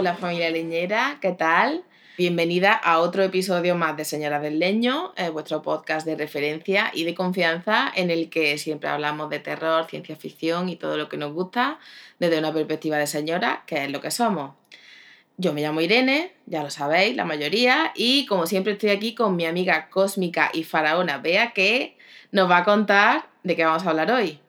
Hola familia leñera, ¿qué tal? Bienvenida a otro episodio más de Señora del Leño, eh, vuestro podcast de referencia y de confianza en el que siempre hablamos de terror, ciencia ficción y todo lo que nos gusta desde una perspectiva de señora, que es lo que somos. Yo me llamo Irene, ya lo sabéis, la mayoría, y como siempre estoy aquí con mi amiga cósmica y faraona Bea, que nos va a contar de qué vamos a hablar hoy.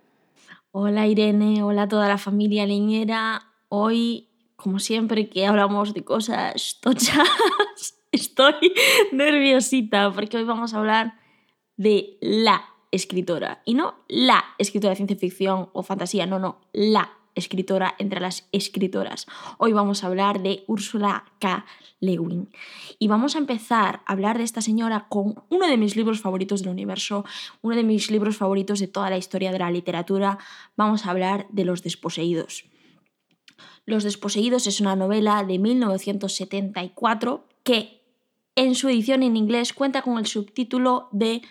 Hola Irene, hola a toda la familia leñera. Hoy, como siempre que hablamos de cosas tochas, estoy nerviosita porque hoy vamos a hablar de la escritora. Y no la escritora de ciencia ficción o fantasía, no, no, la escritora entre las escritoras. Hoy vamos a hablar de Ursula K. Le Guin. Y vamos a empezar a hablar de esta señora con uno de mis libros favoritos del universo, uno de mis libros favoritos de toda la historia de la literatura. Vamos a hablar de Los Desposeídos. Los Desposeídos es una novela de 1974 que en su edición en inglés cuenta con el subtítulo de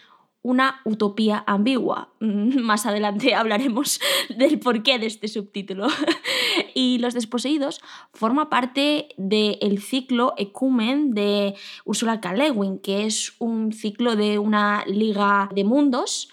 una utopía ambigua. Más adelante hablaremos del porqué de este subtítulo. y Los Desposeídos forma parte del ciclo Ecumen de Ursula K. Le Guin, que es un ciclo de una liga de mundos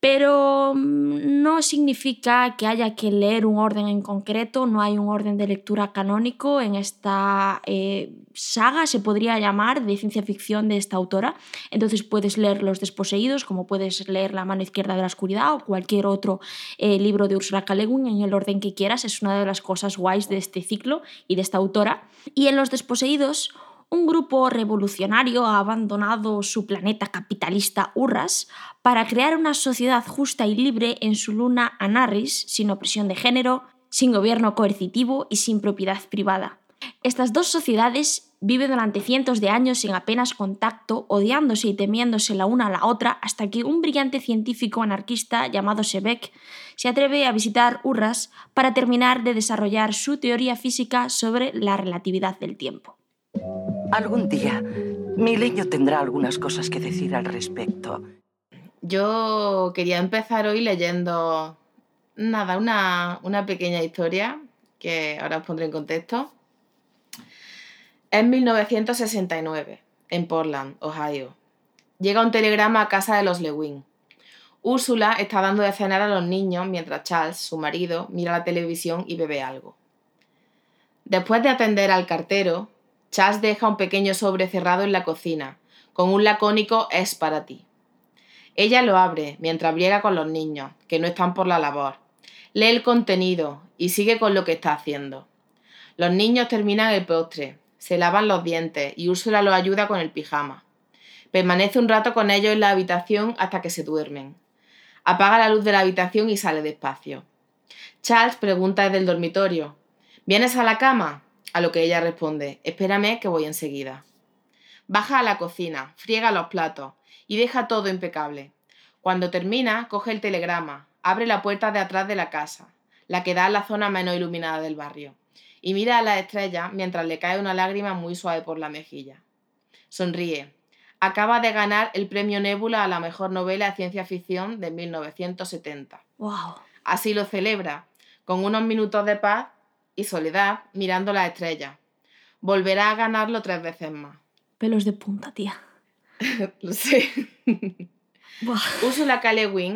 pero mm, no significa que haya que leer un orden en concreto, no hay un orden de lectura canónico en esta eh, saga, se podría llamar, de ciencia ficción de esta autora. Entonces puedes leer Los Desposeídos, como puedes leer La mano izquierda de la oscuridad o cualquier otro eh, libro de Ursula K. Le en el orden que quieras, es una de las cosas guays de este ciclo y de esta autora. Y en Los Desposeídos un grupo revolucionario ha abandonado su planeta capitalista Urras para crear una sociedad justa y libre en su luna Anarris, sin opresión de género, sin gobierno coercitivo y sin propiedad privada. Estas dos sociedades viven durante cientos de años sin apenas contacto, odiándose y temiéndose la una a la otra, hasta que un brillante científico anarquista llamado Sebeck se atreve a visitar Urras para terminar de desarrollar su teoría física sobre la relatividad del tiempo. Algún día, mi leño tendrá algunas cosas que decir al respecto. Yo quería empezar hoy leyendo, nada, una, una pequeña historia que ahora os pondré en contexto. Es 1969, en Portland, Ohio. Llega un telegrama a casa de los Lewin. Úrsula está dando de cenar a los niños mientras Charles, su marido, mira la televisión y bebe algo. Después de atender al cartero, Charles deja un pequeño sobre cerrado en la cocina, con un lacónico es para ti. Ella lo abre mientras briega con los niños, que no están por la labor. Lee el contenido y sigue con lo que está haciendo. Los niños terminan el postre, se lavan los dientes y Úrsula los ayuda con el pijama. Permanece un rato con ellos en la habitación hasta que se duermen. Apaga la luz de la habitación y sale despacio. Charles pregunta desde el dormitorio. ¿Vienes a la cama? A lo que ella responde, espérame que voy enseguida. Baja a la cocina, friega los platos y deja todo impecable. Cuando termina, coge el telegrama, abre la puerta de atrás de la casa, la que da a la zona menos iluminada del barrio, y mira a la estrella mientras le cae una lágrima muy suave por la mejilla. Sonríe. Acaba de ganar el premio Nébula a la mejor novela de ciencia ficción de 1970. ¡Wow! Así lo celebra, con unos minutos de paz y soledad mirando las estrellas. Volverá a ganarlo tres veces más. Pelos de punta, tía. Lo sé. Ursula K.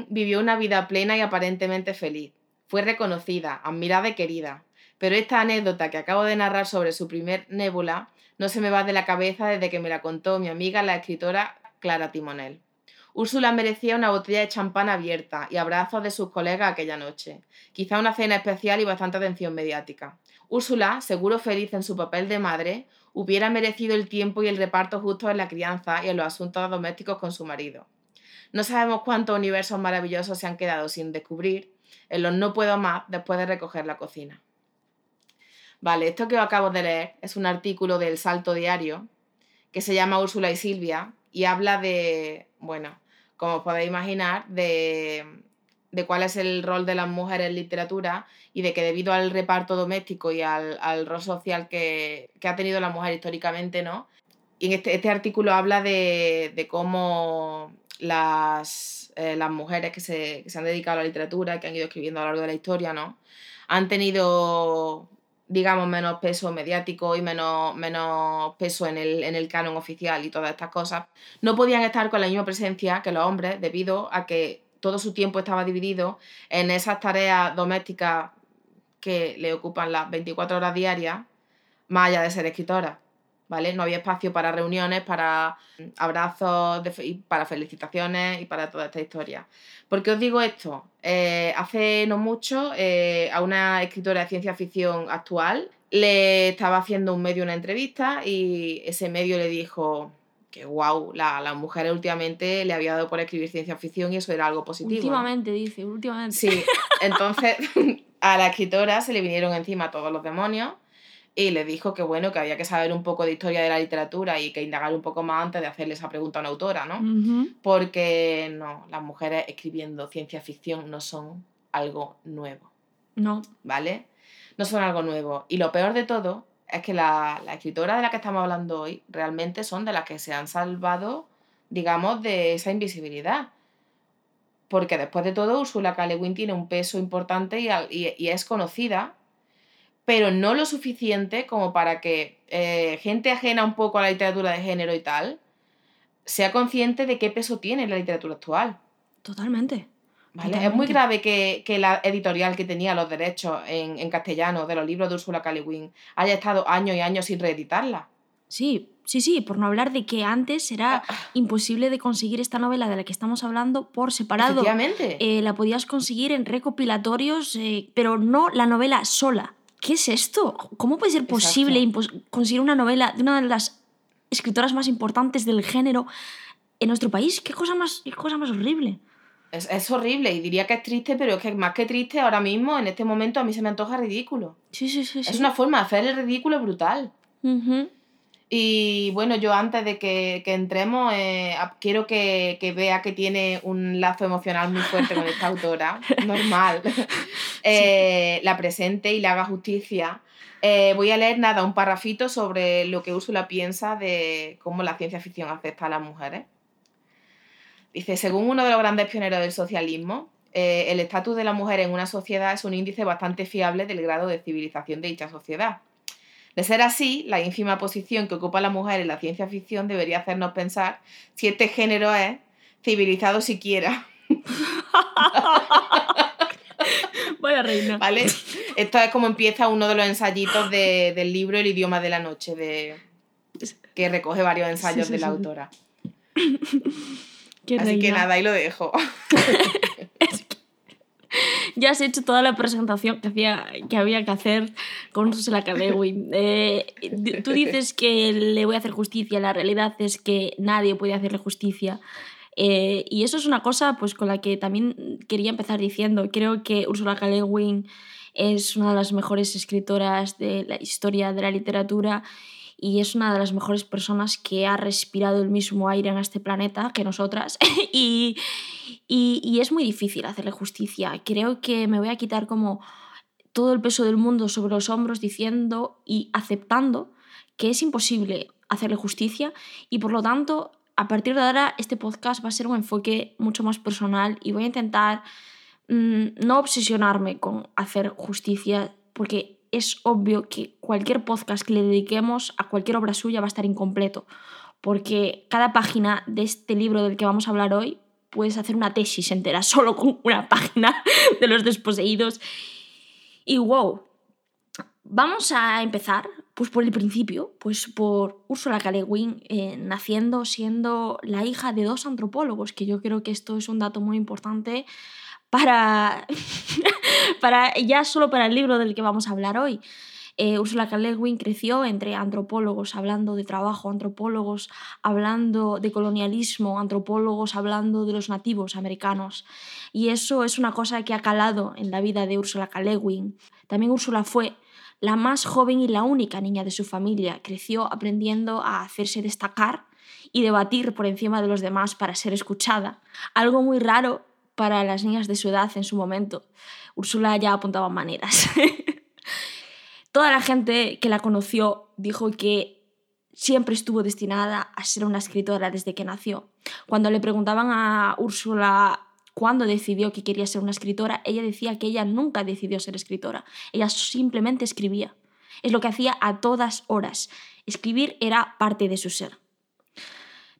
vivió una vida plena y aparentemente feliz. Fue reconocida, admirada y querida. Pero esta anécdota que acabo de narrar sobre su primer nébula no se me va de la cabeza desde que me la contó mi amiga la escritora Clara Timonel. Úrsula merecía una botella de champán abierta y abrazos de sus colegas aquella noche, quizá una cena especial y bastante atención mediática. Úrsula, seguro feliz en su papel de madre, hubiera merecido el tiempo y el reparto justo en la crianza y en los asuntos domésticos con su marido. No sabemos cuántos universos maravillosos se han quedado sin descubrir en los no puedo más después de recoger la cocina. Vale, esto que os acabo de leer es un artículo del Salto Diario que se llama Úrsula y Silvia y habla de, bueno, como podéis imaginar, de, cuál es el rol de las mujeres en literatura y de que debido al reparto doméstico y al, rol social que, ha tenido la mujer históricamente, ¿no? Y este, este artículo habla de, cómo las, eh, las mujeres que se, que se, han dedicado a la literatura, que han ido escribiendo a lo largo de la historia, ¿no? Han tenido digamos, menos peso mediático y menos, menos peso en el, en el canon oficial y todas estas cosas, no podían estar con la misma presencia que los hombres debido a que todo su tiempo estaba dividido en esas tareas domésticas que le ocupan las 24 horas diarias, más allá de ser escritora. ¿Vale? No había espacio para reuniones, para abrazos, para felicitaciones y para toda esta historia. ¿Por qué os digo esto? Eh, hace no mucho eh, a una escritora de ciencia ficción actual le estaba haciendo un medio una entrevista y ese medio le dijo que wow, la, las mujeres últimamente le había dado por escribir ciencia ficción y eso era algo positivo. Últimamente, dice, últimamente. Sí, entonces a la escritora se le vinieron encima todos los demonios y le dijo que bueno, que había que saber un poco de historia de la literatura y que indagar un poco más antes de hacerle esa pregunta a una autora, ¿no? Porque no, las mujeres escribiendo ciencia ficción no son algo nuevo. No. ¿Vale? No son algo nuevo. Y lo peor de todo es que la, la escritora de la que estamos hablando hoy realmente son de las que se han salvado, digamos, de esa invisibilidad. Porque después de todo, Ursula K. Le Guin tiene un peso importante y, y, y es conocida pero no lo suficiente como para que eh, gente ajena un poco a la literatura de género y tal sea consciente de qué peso tiene la literatura actual. Totalmente. ¿Vale? Es muy grave que, la editorial que tenía los derechos en, castellano de los libros de Ursula K. haya estado años y años sin reeditarla. Sí, sí, sí, por no hablar de que antes era ah. imposible de conseguir esta novela de la que estamos hablando por separado. Efectivamente. Eh, la podías conseguir en recopilatorios, eh, pero no la novela sola. ¿Qué es esto? ¿Cómo puede ser posible conseguir una novela de una de las escritoras más importantes del género en nuestro país? ¿Qué cosa más, cosa más horrible? Es, horrible y diría que es triste, pero es que más que triste ahora mismo, en este momento, a mí se me antoja ridículo. Sí, sí, sí. Es una forma de hacer el ridículo brutal. Y bueno, yo antes de que, entremos, eh, quiero que, vea que tiene un lazo emocional muy fuerte con esta autora, normal, eh, la presente y le haga justicia. Eh, voy a leer nada, un parrafito sobre lo que Úrsula piensa de cómo la ciencia ficción afecta a las mujeres. Dice, según uno de los grandes pioneros del socialismo, el estatus de la mujer en una sociedad es un índice bastante fiable del grado de civilización de dicha sociedad. De ser así, la ínfima posición que ocupa la mujer en la ciencia ficción debería hacernos pensar si este género es civilizado siquiera. Vaya reina. ¿Vale? Esto es como empieza uno de los ensayitos del libro El idioma de la noche, de, que recoge varios ensayos de la autora. Así que nada, ahí lo dejo. ya has hecho toda la presentación que, hacía, que había que hacer con Ursula K. Eh, tú dices que le voy a hacer justicia, la realidad es que nadie puede hacerle justicia. Eh, y eso es una cosa pues, con la que también quería empezar diciendo. Creo que Ursula K. es una de las mejores escritoras de la historia de la literatura y es una de las mejores personas que ha respirado el mismo aire en este planeta que nosotras. y, es muy difícil hacerle justicia. Creo que me voy a quitar como todo el peso del mundo sobre los hombros diciendo y aceptando que es imposible hacerle justicia y por lo tanto a partir de ahora este podcast va a ser un enfoque mucho más personal y voy a intentar mm, no obsesionarme con hacer justicia porque es obvio que cualquier podcast que le dediquemos a cualquier obra suya va a estar incompleto, porque cada página de este libro del que vamos a hablar hoy puedes hacer una tesis entera solo con una página de los desposeídos. Y wow, vamos a empezar pues por el principio, pues por Ursula K. Le Guin, eh, naciendo siendo la hija de dos antropólogos, que yo creo que esto es un dato muy importante para, para ya solo para el libro del que vamos a hablar hoy. Eh, Ursula K. Creció entre antropólogos hablando de trabajo, antropólogos hablando de colonialismo, antropólogos hablando de los nativos americanos. Y eso es una cosa que ha calado en la vida de Ursula K. También Ursula fue la más joven y la única niña de su familia. Creció aprendiendo a hacerse destacar y debatir por encima de los demás para ser escuchada. Algo muy raro para las niñas de su edad en su momento. Úrsula ya apuntaba maneras. Toda la gente que la conoció dijo que siempre estuvo destinada a ser una escritora desde que nació. Cuando le preguntaban a Úrsula cuándo decidió que quería ser una escritora, ella decía que ella nunca decidió ser escritora, ella simplemente escribía. Es lo que hacía a todas horas. Escribir era parte de su ser.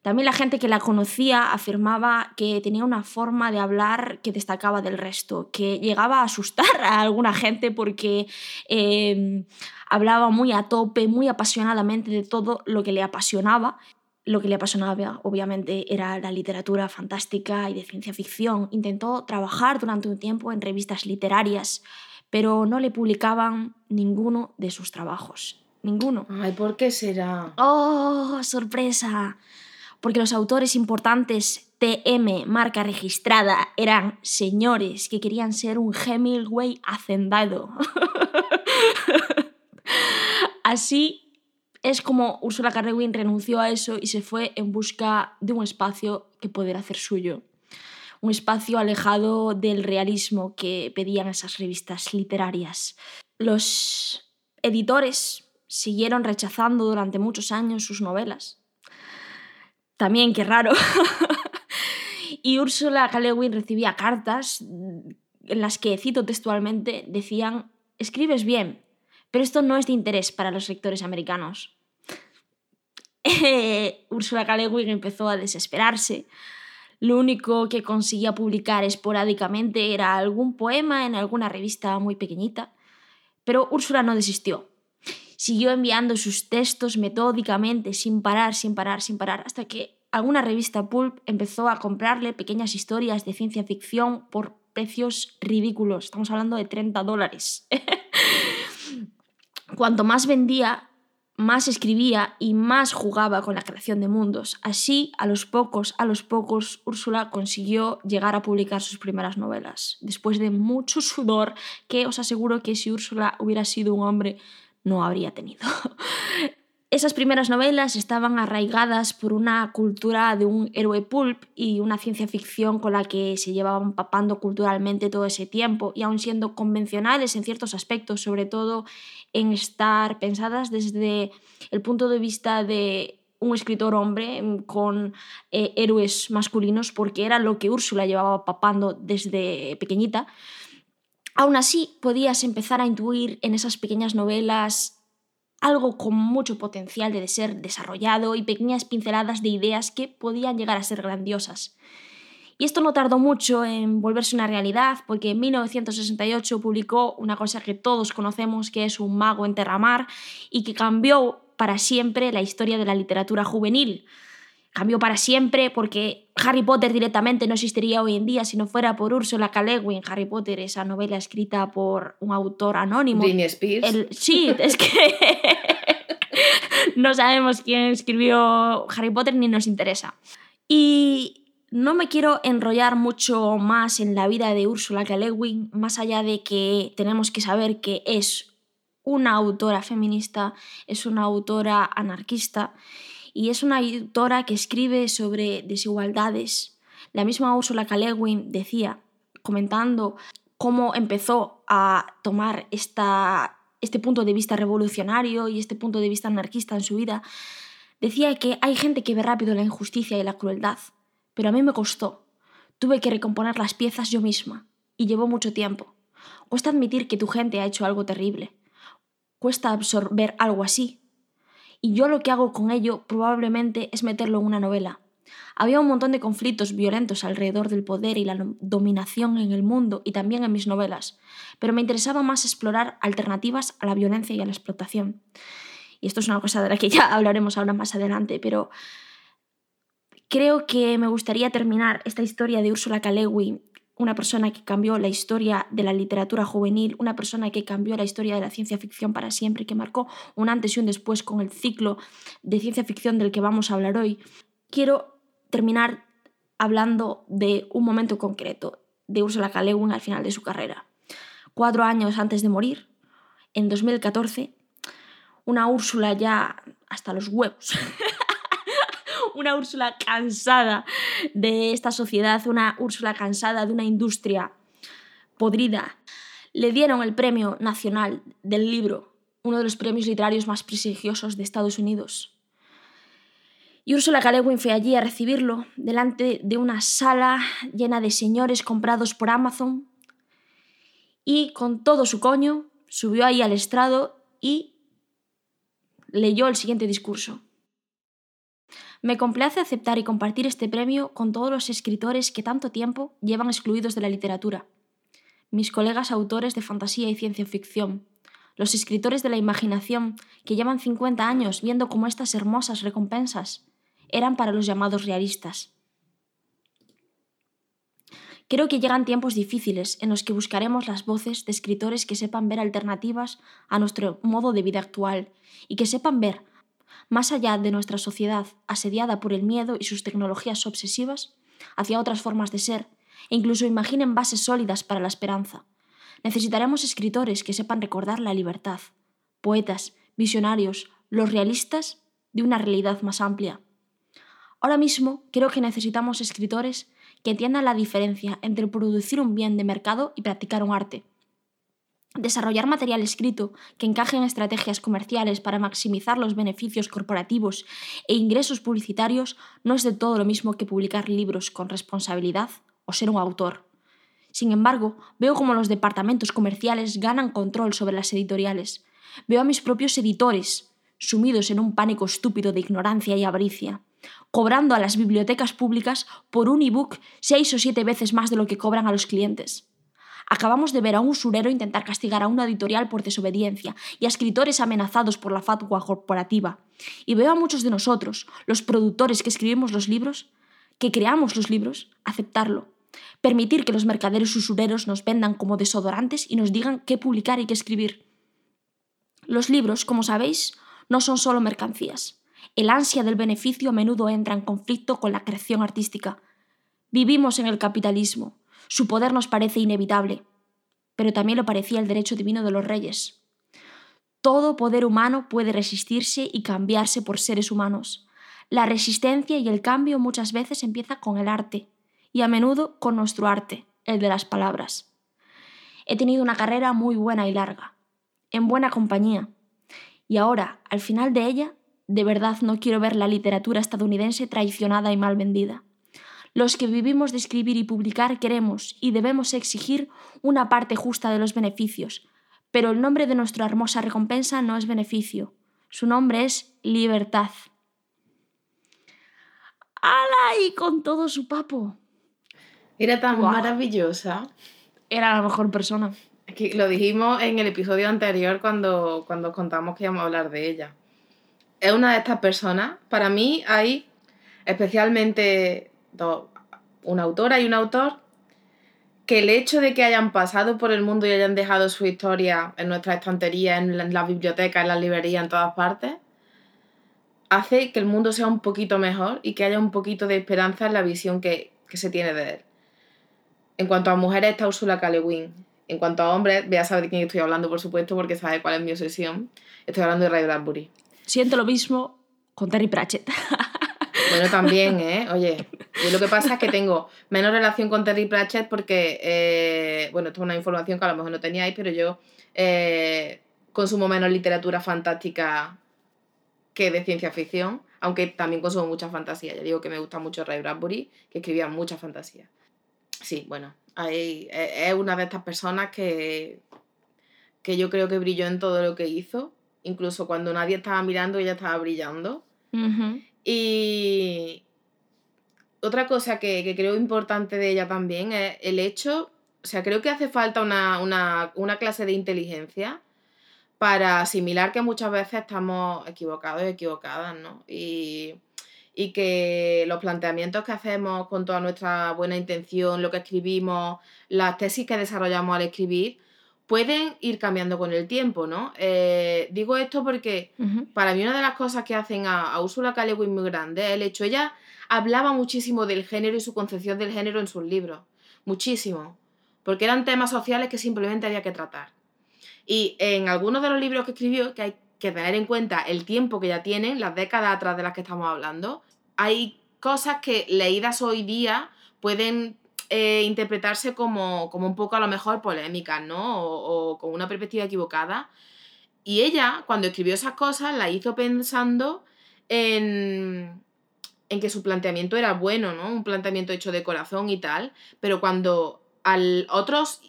También la gente que la conocía afirmaba que tenía una forma de hablar que destacaba del resto, que llegaba a asustar a alguna gente porque eh, hablaba muy a tope, muy apasionadamente de todo lo que le apasionaba. Lo que le apasionaba, obviamente, era la literatura fantástica y de ciencia ficción. Intentó trabajar durante un tiempo en revistas literarias, pero no le publicaban ninguno de sus trabajos. Ninguno. Ay, ¿por qué será? ¡Oh, sorpresa! Porque los autores importantes TM, marca registrada, eran señores que querían ser un Hemingway hacendado. Así es como Ursula K. renunció a eso y se fue en busca de un espacio que poder hacer suyo. Un espacio alejado del realismo que pedían esas revistas literarias. Los editores siguieron rechazando durante muchos años sus novelas también, qué raro. y Úrsula K. recibía cartas en las que, cito textualmente, decían, escribes bien, pero esto no es de interés para los lectores americanos. Úrsula K. empezó a desesperarse. Lo único que conseguía publicar esporádicamente era algún poema en alguna revista muy pequeñita. Pero Úrsula no desistió. Siguió enviando sus textos metódicamente, sin parar, sin parar, sin parar, hasta que alguna revista pulp empezó a comprarle pequeñas historias de ciencia ficción por precios ridículos. Estamos hablando de 30 dólares. Cuanto más vendía, más escribía y más jugaba con la creación de mundos. Así, a los pocos, a los pocos, Úrsula consiguió llegar a publicar sus primeras novelas, después de mucho sudor que os aseguro que si Úrsula hubiera sido un hombre no habría tenido. Esas primeras novelas estaban arraigadas por una cultura de un héroe pulp y una ciencia ficción con la que se llevaban papando culturalmente todo ese tiempo y aun siendo convencionales en ciertos aspectos, sobre todo en estar pensadas desde el punto de vista de un escritor hombre con eh, héroes masculinos, porque era lo que Úrsula llevaba papando desde pequeñita. Aún así, podías empezar a intuir en esas pequeñas novelas algo con mucho potencial de ser desarrollado y pequeñas pinceladas de ideas que podían llegar a ser grandiosas. Y esto no tardó mucho en volverse una realidad, porque en 1968 publicó una cosa que todos conocemos, que es Un mago en Terramar, y que cambió para siempre la historia de la literatura juvenil cambió para siempre porque Harry Potter directamente no existiría hoy en día si no fuera por Ursula K. Le Harry Potter, esa novela escrita por un autor anónimo. Britney Spears. sí, es que no sabemos quién escribió Harry Potter ni nos interesa. Y no me quiero enrollar mucho más en la vida de Ursula K. Le más allá de que tenemos que saber que es una autora feminista, es una autora anarquista y es una autora que escribe sobre desigualdades. La misma Ursula K. decía, comentando cómo empezó a tomar este punto de vista revolucionario y este punto de vista anarquista en su vida, decía que hay gente que ve rápido la injusticia y la crueldad, pero a mí me costó. Tuve que recomponer las piezas yo misma y llevó mucho tiempo. Cuesta admitir que tu gente ha hecho algo terrible. Cuesta absorber algo así, y yo lo que hago con ello probablemente es meterlo en una novela. Había un montón de conflictos violentos alrededor del poder y la dominación en el mundo y también en mis novelas, pero me interesaba más explorar alternativas a la violencia y a la explotación. Y esto es una cosa de la que ya hablaremos ahora más adelante, pero creo que me gustaría terminar esta historia de Úrsula K una persona que cambió la historia de la literatura juvenil, una persona que cambió la historia de la ciencia ficción para siempre, que marcó un antes y un después con el ciclo de ciencia ficción del que vamos a hablar hoy, quiero terminar hablando de un momento concreto de Ursula K. al final de su carrera. Cuatro años antes de morir, en 2014, una Úrsula ya hasta los huevos una Úrsula cansada de esta sociedad, una Úrsula cansada de una industria podrida. Le dieron el Premio Nacional del Libro, uno de los premios literarios más prestigiosos de Estados Unidos. Y Úrsula K. fue allí a recibirlo, delante de una sala llena de señores comprados por Amazon, y con todo su coño subió ahí al estrado y leyó el siguiente discurso. Me complace aceptar y compartir este premio con todos los escritores que tanto tiempo llevan excluidos de la literatura. Mis colegas autores de fantasía y ciencia ficción, los escritores de la imaginación que llevan 50 años viendo cómo estas hermosas recompensas eran para los llamados realistas. Creo que llegan tiempos difíciles en los que buscaremos las voces de escritores que sepan ver alternativas a nuestro modo de vida actual y que sepan ver, más allá de nuestra sociedad asediada por el miedo y sus tecnologías obsesivas, hacia otras formas de ser e incluso imaginen bases sólidas para la esperanza. Necesitaremos escritores que sepan recordar la libertad, poetas, visionarios, los realistas de una realidad más amplia. Ahora mismo creo que necesitamos escritores que entiendan la diferencia entre producir un bien de mercado y practicar un arte. Desarrollar material escrito que encaje en estrategias comerciales para maximizar los beneficios corporativos e ingresos publicitarios no es de todo lo mismo que publicar libros con responsabilidad o ser un autor. Sin embargo, veo como los departamentos comerciales ganan control sobre las editoriales. Veo a mis propios editores sumidos en un pánico estúpido de ignorancia y avaricia cobrando a las bibliotecas públicas por un ebook seis o siete veces más de lo que cobran a los clientes. Acabamos de ver a un usurero intentar castigar a una editorial por desobediencia y a escritores amenazados por la fatwa corporativa. Y veo a muchos de nosotros, los productores que escribimos los libros, que creamos los libros, aceptarlo. Permitir que los mercaderes usureros nos vendan como desodorantes y nos digan qué publicar y qué escribir. Los libros, como sabéis, no son solo mercancías. El ansia del beneficio a menudo entra en conflicto con la creación artística. Vivimos en el capitalismo. Su poder nos parece inevitable, pero también lo parecía el derecho divino de los reyes. Todo poder humano puede resistirse y cambiarse por seres humanos. La resistencia y el cambio muchas veces empieza con el arte, y a menudo con nuestro arte, el de las palabras. He tenido una carrera muy buena y larga, en buena compañía, y ahora, al final de ella, de verdad no quiero ver la literatura estadounidense traicionada y mal vendida. Los que vivimos de escribir y publicar queremos y debemos exigir una parte justa de los beneficios, pero el nombre de nuestra hermosa recompensa no es beneficio, su nombre es libertad. ¡Hala! Y con todo su papo. Era tan maravillosa. Era la mejor persona. lo dijimos en el episodio anterior cuando, cuando contamos que íbamos a hablar de ella es una de estas personas. Para mí hay especialmente dos, una autora y un autor que el hecho de que hayan pasado por el mundo y hayan dejado su historia en nuestra estantería, en las bibliotecas, en las librerías, en todas partes, hace que el mundo sea un poquito mejor y que haya un poquito de esperanza en la visión que, se tiene de él. En cuanto a mujeres está Ursula K. En cuanto a hombres, voy a saber de quién estoy hablando, por supuesto, porque sabe cuál es mi obsesión. Estoy hablando de Ray Bradbury. Siento lo mismo con Terry Pratchett. Bueno, también, ¿eh? Oye, lo que pasa es que tengo menos relación con Terry Pratchett porque, eh, bueno, esto es una información que a lo mejor no teníais, pero yo eh, consumo menos literatura fantástica que de ciencia ficción, aunque también consumo mucha fantasía. Ya digo que me gusta mucho Ray Bradbury, que escribía mucha fantasía. Sí, bueno, hay, es una de estas personas que, que yo creo que brilló en todo lo que hizo incluso cuando nadie estaba mirando, ella estaba brillando. Y otra cosa que, creo importante de ella también es el hecho, o sea, creo que hace falta una, clase de inteligencia para asimilar que muchas veces estamos equivocados y equivocadas, ¿no? Y, y que los planteamientos que hacemos con toda nuestra buena intención, lo que escribimos, las tesis que desarrollamos al escribir, pueden ir cambiando con el tiempo, ¿no? Eh, digo esto porque para mí una de las cosas que hacen a, a Ursula K. muy grande es el hecho, ella hablaba muchísimo del género y su concepción del género en sus libros, muchísimo, porque eran temas sociales que simplemente había que tratar. Y en algunos de los libros que escribió, que hay que tener en cuenta el tiempo que ya tienen, las décadas atrás de las que estamos hablando, hay cosas que leídas hoy día pueden eh, interpretarse como, un poco a lo mejor polémicas, ¿no? O, con una perspectiva equivocada. Y ella, cuando escribió esas cosas, la hizo pensando en, en que su planteamiento era bueno, ¿no? Un planteamiento hecho de corazón y tal, pero cuando al otros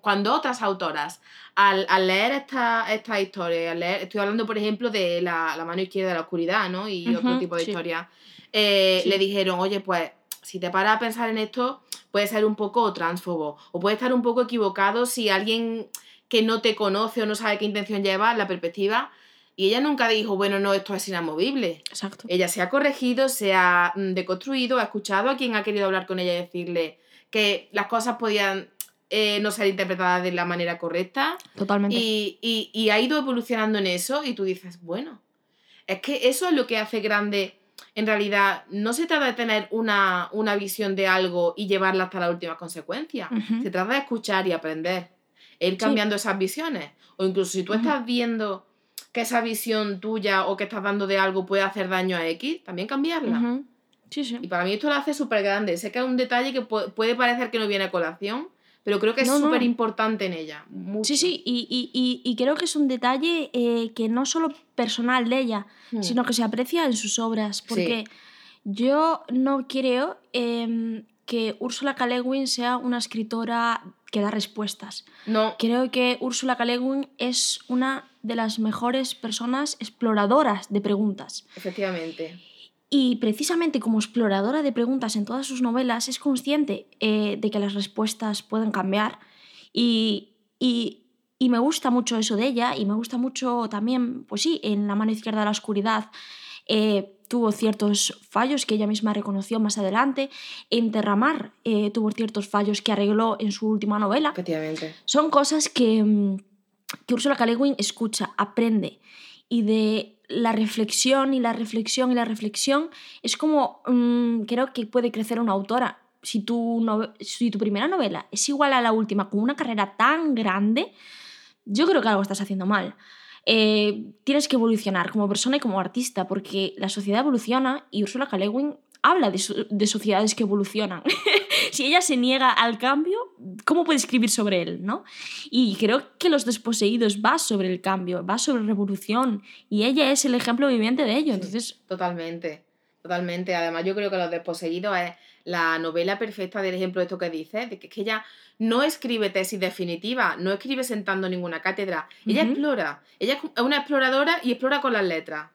cuando otras autoras, al, leer esta, esta historia, al leer, estoy hablando, por ejemplo, de la, mano izquierda de la oscuridad, ¿no? Y otro tipo de historia, eh, le dijeron, oye, pues, si te paras a pensar en esto, puede ser un poco transfobo, o puede estar un poco equivocado si alguien que no te conoce o no sabe qué intención lleva, la perspectiva, y ella nunca dijo, bueno, no, esto es inamovible. Exacto. Ella se ha corregido, se ha mm, deconstruido, ha escuchado a quien ha querido hablar con ella y decirle que las cosas podían eh, no ser interpretadas de la manera correcta. Totalmente. Y, ha ido evolucionando en eso y tú dices, bueno, es que eso es lo que hace grande. En realidad, no se trata de tener una, visión de algo y llevarla hasta la última consecuencia. Se trata de escuchar y aprender. E ir cambiando esas visiones. O incluso si tú estás viendo que esa visión tuya o que estás dando de algo puede hacer daño a X, también cambiarla. Sí, sí. Y para mí esto lo hace súper grande. Sé que es un detalle que puede parecer que no viene a colación, pero creo que es súper importante en ella. Sí, sí, y, creo que es un detalle eh, que no solo personal de ella, hmm. sino que se aprecia en sus obras, porque yo no creo em, que Úrsula K. sea una escritora que da respuestas. No. Creo que Úrsula K. es una de las mejores personas exploradoras de preguntas. Efectivamente. Y precisamente como exploradora de preguntas en todas sus novelas es consciente eh, de que las respuestas pueden cambiar y, y, y, me gusta mucho eso de ella y me gusta mucho también, pues sí, en La mano izquierda de la oscuridad eh, tuvo ciertos fallos que ella misma reconoció más adelante, en Terramar eh, tuvo ciertos fallos que arregló en su última novela. Efectivamente. Son cosas que mm, que Ursula K. escucha, aprende y de la reflexión y la reflexión y la reflexión es como mm, creo que puede crecer una autora. Si tu, si tu primera novela es igual a la última con una carrera tan grande, yo creo que algo estás haciendo mal. Eh, tienes que evolucionar como persona y como artista, porque la sociedad evoluciona y Ursula K habla de, sociedades que evolucionan. si ella se niega al cambio, ¿cómo puede escribir sobre él? ¿no? Y creo que Los Desposeídos va sobre el cambio, va sobre revolución, y ella es el ejemplo viviente de ello. Entonces... totalmente, totalmente. Además, yo creo que Los Desposeídos es la novela perfecta del ejemplo de esto que dice, de que, que ella no escribe tesis definitiva, no escribe sentando ninguna cátedra, ella explora, ella es una exploradora y explora con las letras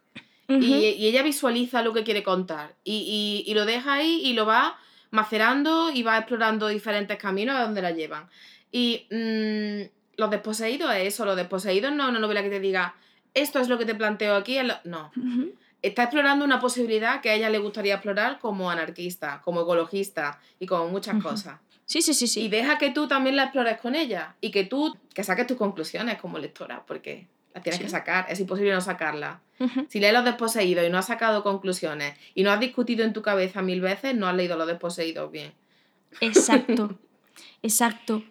y, ella visualiza lo que quiere contar y, lo deja ahí y lo va macerando y va explorando diferentes caminos a donde la llevan. Y mm, Los Desposeídos es eso, Los Desposeídos no es una novela que te diga, esto es lo que te planteo aquí, no. Está explorando una posibilidad que a ella le gustaría explorar como anarquista, como ecologista y como muchas cosas. Sí, sí, sí, sí. Y deja que tú también la explores con ella y que tú que saques tus conclusiones como lectora, porque la tienes que sacar, es imposible no sacarla. Si lees Los Desposeídos y no has sacado conclusiones y no has discutido en tu cabeza mil veces, no has leído Los Desposeídos bien. Exacto, exacto.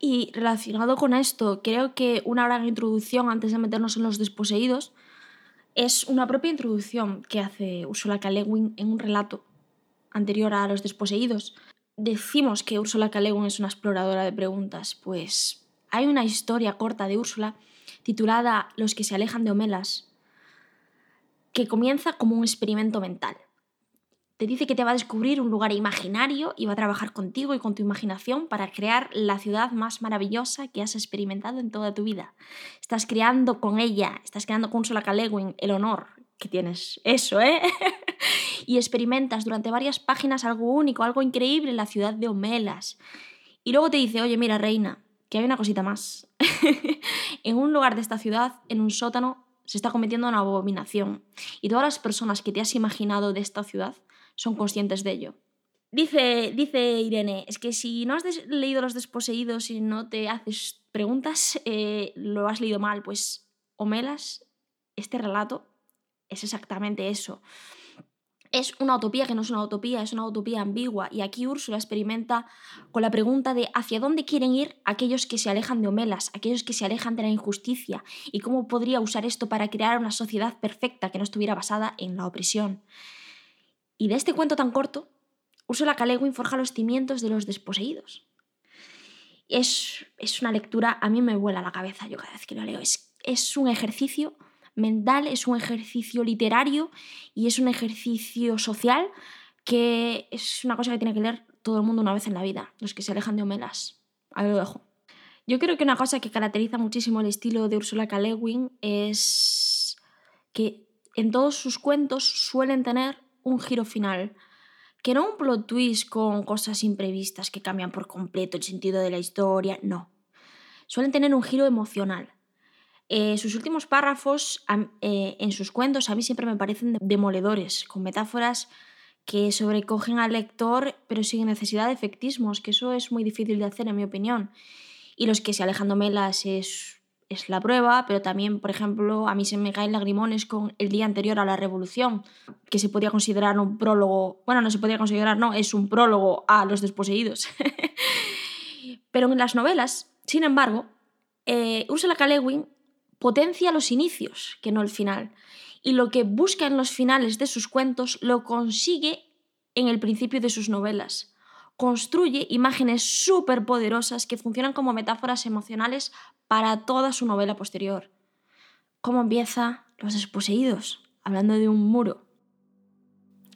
Y relacionado con esto, creo que una gran introducción antes de meternos en Los Desposeídos es una propia introducción que hace Ursula K. Lewin en un relato anterior a Los Desposeídos. Decimos que Ursula K. Lewin es una exploradora de preguntas, pues hay una historia corta de Úrsula titulada Los que se alejan de Homelas, que comienza como un experimento mental. Te dice que te va a descubrir un lugar imaginario y va a trabajar contigo y con tu imaginación para crear la ciudad más maravillosa que has experimentado en toda tu vida. Estás creando con ella, estás creando con Sola Calewin el honor que tienes. Eso, ¿eh? y experimentas durante varias páginas algo único, algo increíble la ciudad de Homelas. Y luego te dice, oye, mira, reina, que hay una cosita más. en un lugar de esta ciudad, en un sótano, se está cometiendo una abominación. Y todas las personas que te has imaginado de esta ciudad son conscientes de ello. Dice, dice Irene, es que si no has leído Los Desposeídos y no te haces preguntas, eh, lo has leído mal. Pues Omelas, este relato, es exactamente eso es una utopía que no es una utopía, es una utopía ambigua. Y aquí Úrsula experimenta con la pregunta de hacia dónde quieren ir aquellos que se alejan de Homelas, aquellos que se alejan de la injusticia, y cómo podría usar esto para crear una sociedad perfecta que no estuviera basada en la opresión. Y de este cuento tan corto, Úrsula K. forja los cimientos de los desposeídos. Es, es una lectura, a mí me vuela la cabeza yo cada vez que lo leo. Es, es un ejercicio mental, es un ejercicio literario y es un ejercicio social que es una cosa que tiene que leer todo el mundo una vez en la vida, los que se alejan de Homelas. Ahí lo dejo. Yo creo que una cosa que caracteriza muchísimo el estilo de Ursula K. Le es que en todos sus cuentos suelen tener un giro final. Que no un plot twist con cosas imprevistas que cambian por completo el sentido de la historia, no. Suelen tener un giro emocional. Eh, sus últimos párrafos eh, en sus cuentos a mí siempre me parecen demoledores, con metáforas que sobrecogen al lector pero sin necesidad de efectismos, que eso es muy difícil de hacer en mi opinión. Y los que se Alejandro Melas es, es la prueba, pero también, por ejemplo, a mí se me caen lagrimones con el día anterior a la revolución, que se podía considerar un prólogo, bueno, no se podía considerar, no, es un prólogo a los desposeídos. pero en las novelas, sin embargo, eh, Ursula K potencia los inicios, que no el final. Y lo que busca en los finales de sus cuentos lo consigue en el principio de sus novelas. Construye imágenes súper poderosas que funcionan como metáforas emocionales para toda su novela posterior. ¿Cómo empieza Los desposeídos? Hablando de un muro.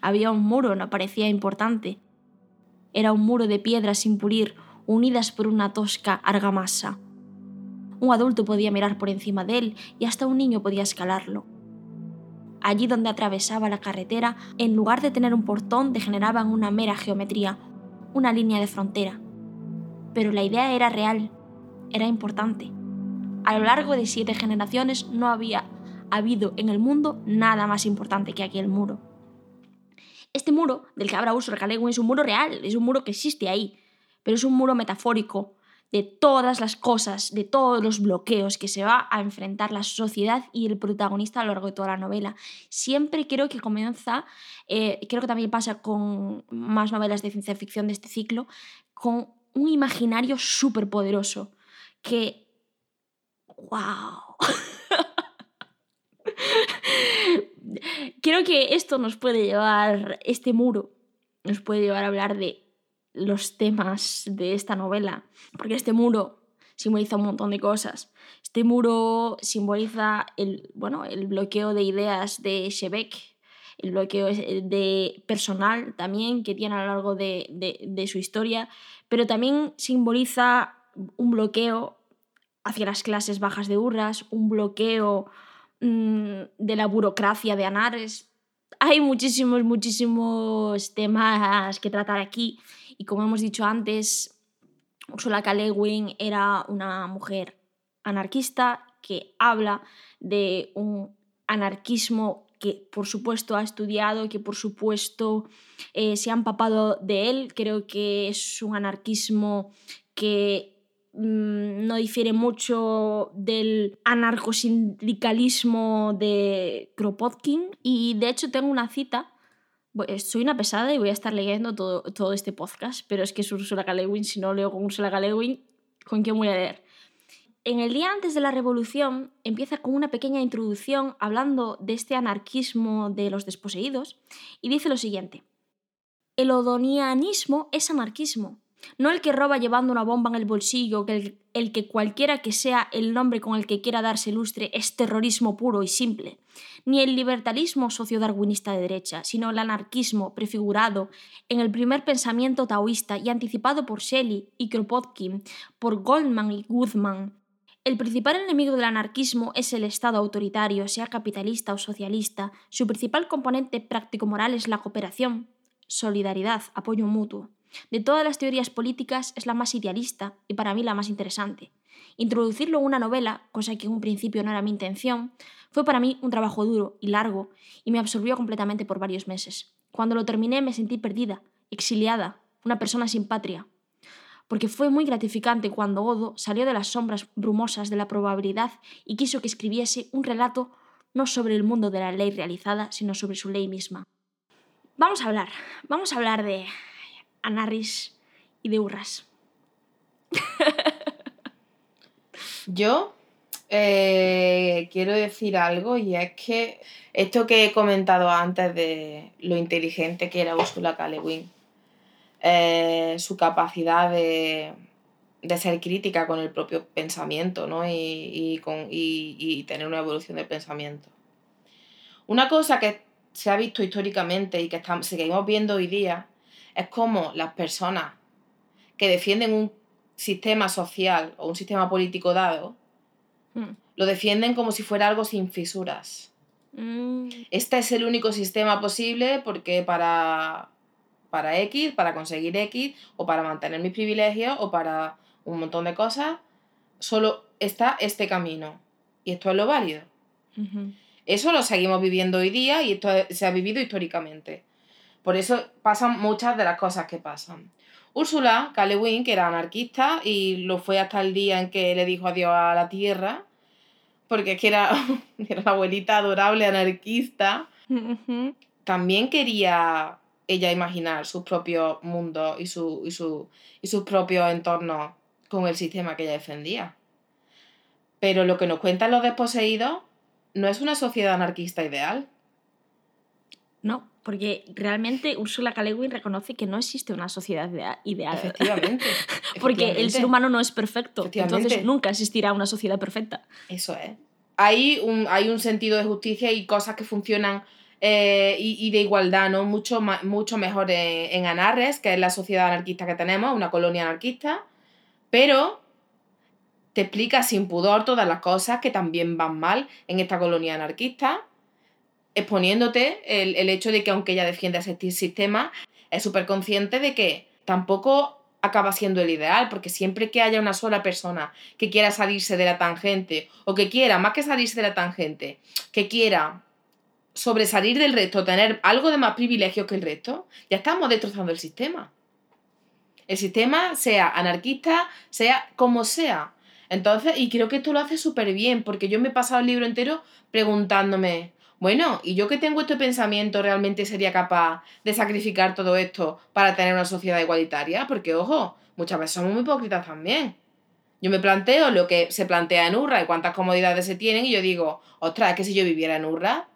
Había un muro, no parecía importante. Era un muro de piedras sin pulir, unidas por una tosca argamasa. Un adulto podía mirar por encima de él y hasta un niño podía escalarlo. Allí donde atravesaba la carretera, en lugar de tener un portón, degeneraban una mera geometría, una línea de frontera. Pero la idea era real, era importante. A lo largo de siete generaciones no había habido en el mundo nada más importante que aquel muro. Este muro, del que habla Ursula K. es un muro real, es un muro que existe ahí, pero es un muro metafórico, de todas las cosas, de todos los bloqueos que se va a enfrentar la sociedad y el protagonista a lo largo de toda la novela. Siempre creo que comienza, eh, creo que también pasa con más novelas de ciencia ficción de este ciclo, con un imaginario súper poderoso que... ¡Wow! creo que esto nos puede llevar, este muro, nos puede llevar a hablar de los temas de esta novela, porque este muro simboliza un montón de cosas. Este muro simboliza el, bueno, el bloqueo de ideas de Shebeck, el bloqueo de personal también que tiene a lo largo de, de su historia, pero también simboliza un bloqueo hacia las clases bajas de Urras, un bloqueo mmm, de la burocracia de Anares. Hay muchísimos, muchísimos temas que tratar aquí y como hemos dicho antes, Ursula K. era una mujer anarquista que habla de un anarquismo que por supuesto ha estudiado, que por supuesto eh, se ha empapado de él. Creo que es un anarquismo que mm, no difiere mucho del anarcosindicalismo de Kropotkin. Y de hecho tengo una cita soy una pesada y voy a estar leyendo todo, todo este podcast, pero es que es Ursula K. si no leo con Ursula K. ¿con quién voy a leer? En el día antes de la revolución empieza con una pequeña introducción hablando de este anarquismo de los desposeídos y dice lo siguiente. El odonianismo es anarquismo, no el que roba llevando una bomba en el bolsillo, el, el que cualquiera que sea el nombre con el que quiera darse lustre es terrorismo puro y simple, ni el libertarismo sociodarwinista de derecha, sino el anarquismo prefigurado en el primer pensamiento taoísta y anticipado por Shelley y Kropotkin, por Goldman y Guzman. El principal enemigo del anarquismo es el Estado autoritario, sea capitalista o socialista. Su principal componente práctico-moral es la cooperación, solidaridad, apoyo mutuo. De todas las teorías políticas es la más idealista y para mí la más interesante. Introducirlo en una novela, cosa que en un principio no era mi intención, fue para mí un trabajo duro y largo y me absorbió completamente por varios meses. Cuando lo terminé me sentí perdida, exiliada, una persona sin patria. Porque fue muy gratificante cuando Odo salió de las sombras brumosas de la probabilidad y quiso que escribiese un relato no sobre el mundo de la ley realizada, sino sobre su ley misma. Vamos a hablar, vamos a hablar de Anarris y de Urras. Yo eh, quiero decir algo y es que esto que he comentado antes de lo inteligente que era Ursula K. eh, su capacidad de, ser crítica con el propio pensamiento ¿no? y, con, y, tener una evolución del pensamiento. Una cosa que se ha visto históricamente y que estamos, seguimos viendo hoy día es como las personas que defienden un sistema social o un sistema político dado, Mm. lo defienden como si fuera algo sin fisuras. Mm, Este es el único sistema posible porque para, para X, para conseguir X, o para mantener mis privilegios, o para un montón de cosas, solo está este camino. Y esto es lo válido. Eso lo seguimos viviendo hoy día y esto se ha vivido históricamente. Por eso pasan muchas de las cosas que pasan. Úrsula K. Le Guin, que era anarquista y lo fue hasta el día en que le dijo adiós a la tierra, porque es que era, era una abuelita adorable anarquista, también quería ella imaginar sus propios mundos y, su, y, su, y sus propios entornos con el sistema que ella defendía. Pero lo que nos cuentan los desposeídos no es una sociedad anarquista ideal. No, porque realmente Ursula K. Le Guin reconoce que no existe una sociedad idea- ideal. Efectivamente. Porque el ser humano no es perfecto. Entonces nunca existirá una sociedad perfecta. Eso es. Hay un, hay un sentido de justicia y cosas que funcionan eh, y, y de igualdad, ¿no? Mucho, mucho mejor en, en Anarres, que es la sociedad anarquista que tenemos, una colonia anarquista, pero te explica sin pudor todas las cosas que también van mal en esta colonia anarquista, exponiéndote el, el hecho de que aunque ella defiende ese sistema, es súper consciente de que tampoco acaba siendo el ideal, porque siempre que haya una sola persona que quiera salirse de la tangente, o que quiera, más que salirse de la tangente, que quiera sobresalir del resto, tener algo de más privilegios que el resto, ya estamos destrozando el sistema. El sistema, sea anarquista, sea como sea. Entonces, y creo que esto lo hace súper bien, porque yo me he pasado el libro entero preguntándome, bueno, ¿y yo que tengo este pensamiento realmente sería capaz de sacrificar todo esto para tener una sociedad igualitaria? Porque, ojo, muchas veces somos muy hipócritas también. Yo me planteo lo que se plantea en Urra y cuántas comodidades se tienen, y yo digo, ostras, es que si yo viviera en Urra,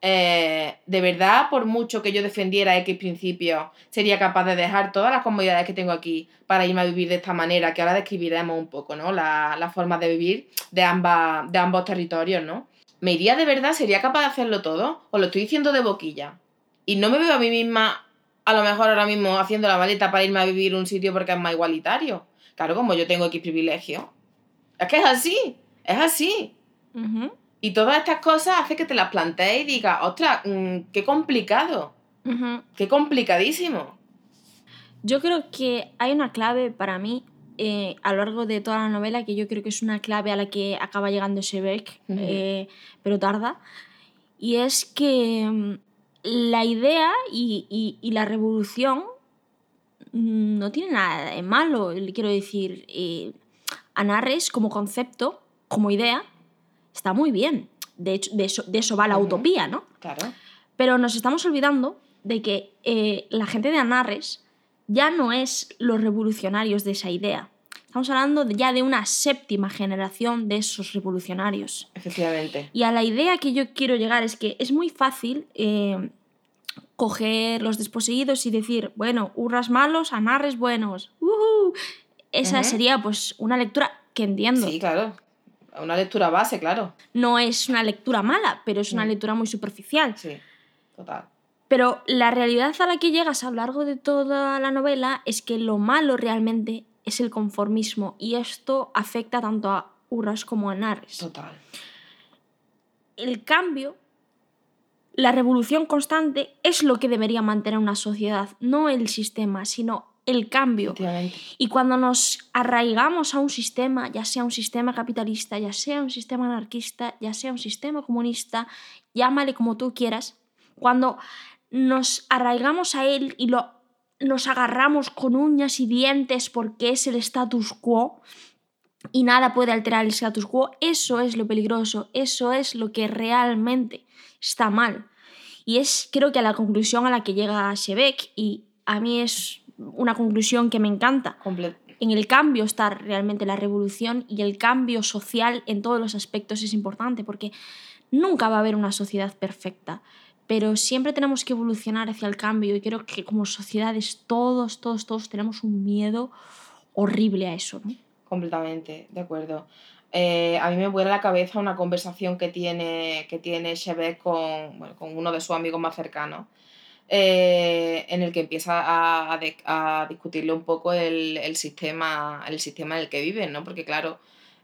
eh, de verdad, por mucho que yo defendiera X principios, sería capaz de dejar todas las comodidades que tengo aquí para irme a vivir de esta manera, que ahora describiremos un poco, ¿no? La, la forma de vivir de, ambas, de ambos territorios, ¿no? ¿Me iría de verdad? ¿Sería capaz de hacerlo todo? ¿O lo estoy diciendo de boquilla? Y no me veo a mí misma, a lo mejor ahora mismo, haciendo la maleta para irme a vivir un sitio porque es más igualitario. Claro, como yo tengo X privilegio. Es que es así, es así. Y todas estas cosas hacen que te las plantees y digas, ostras, mm, qué complicado, qué complicadísimo. Yo creo que hay una clave para mí eh, a lo largo de toda la novela que yo creo que es una clave a la que acaba llegando Shebeck, Ujú. eh, pero tarda. Y es que mm, la idea y, y- y la revolución mm, no tiene nada de malo. Le quiero decir, eh, Anarres como concepto, como idea, está muy bien. De hecho, de eso, de eso va la Ujú. utopía, ¿no? Claro. Pero nos estamos olvidando de que eh, la gente de Anarres ya no es los revolucionarios de esa idea. Estamos hablando ya de una séptima generación de esos revolucionarios. Efectivamente. Y a la idea que yo quiero llegar es que es muy fácil eh, coger los desposeídos y decir, bueno, hurras malos, anarres buenos. ¡Ujú! Esa sería pues una lectura que entiendo. Sí, claro. Una lectura base, claro. No es una lectura mala, pero es una Mm. lectura muy superficial. Sí, total. Pero la realidad a la que llegas a lo largo de toda la novela es que lo malo realmente es el conformismo y esto afecta tanto a Urras como a Nares. Total. El cambio, la revolución constante es lo que debería mantener una sociedad, no el sistema, sino el cambio. Y cuando nos arraigamos a un sistema, ya sea un sistema capitalista, ya sea un sistema anarquista, ya sea un sistema comunista, llámale como tú quieras, cuando nos arraigamos a él y lo, nos agarramos con uñas y dientes porque es el status quo y nada puede alterar el status quo, eso es lo peligroso, eso es lo que realmente está mal. Y es creo que a la conclusión a la que llega Shebeck y a mí es una conclusión que me encanta. En el cambio está realmente la revolución y el cambio social en todos los aspectos es importante porque nunca va a haber una sociedad perfecta, pero siempre tenemos que evolucionar hacia el cambio y creo que como sociedades todos, todos, todos tenemos un miedo horrible a eso. ¿no? Completamente, de acuerdo. Eh, a mí me vuela la cabeza una conversación que tiene, que tiene Shebeck con, bueno, con uno de sus amigos más cercanos, eh, en el que empieza a, a, discutirle un poco el, el, sistema, el sistema en el que viven, ¿no? Porque claro,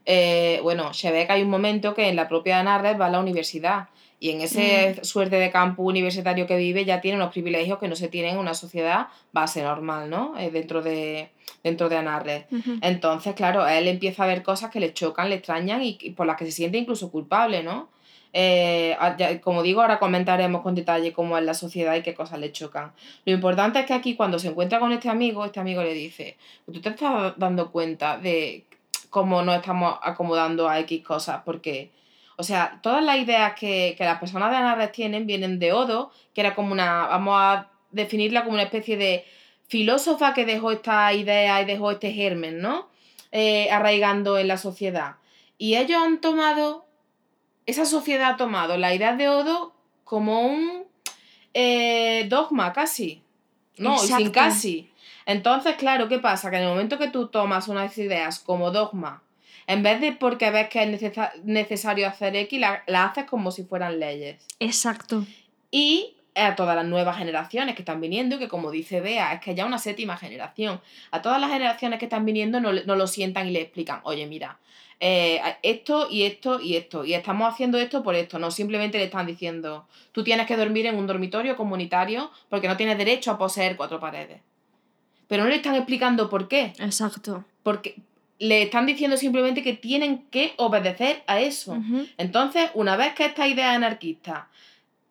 eh, bueno, se hay un momento que en la propia Anarres va a la universidad y en ese mm. suerte de campo universitario que vive ya tiene unos privilegios que no se tienen en una sociedad base normal, ¿no? Eh, dentro de, dentro de Anarres. Entonces, claro, él empieza a ver cosas que le chocan, le extrañan y, por las que se siente incluso culpable, ¿no? Eh, como digo, ahora comentaremos con detalle cómo es la sociedad y qué cosas le chocan. Lo importante es que aquí cuando se encuentra con este amigo, este amigo le dice, tú te estás dando cuenta de cómo nos estamos acomodando a X cosas, porque, o sea, todas las ideas que, las personas de Anarres tienen vienen de Odo, que era como una, vamos a definirla como una especie de filósofa que dejó esta idea y dejó este germen, ¿no? Eh, arraigando en la sociedad. Y ellos han tomado, esa sociedad ha tomado la idea de Odo como un eh, dogma casi. No, sin casi. Entonces, claro, ¿qué pasa? Que en el momento que tú tomas unas ideas como dogma, en vez de porque ves que es necesario hacer X, la, la, haces como si fueran leyes. Exacto. Y a todas las nuevas generaciones que están viniendo, y que como dice Bea, es que ya una séptima generación, a todas las generaciones que están viniendo no, no lo sientan y le explican, oye, mira, eh, esto y esto y esto, y estamos haciendo esto por esto, no simplemente le están diciendo, tú tienes que dormir en un dormitorio comunitario porque no tienes derecho a poseer cuatro paredes pero no le están explicando por qué. Exacto. Porque le están diciendo simplemente que tienen que obedecer a eso. Entonces, una vez que estas ideas anarquistas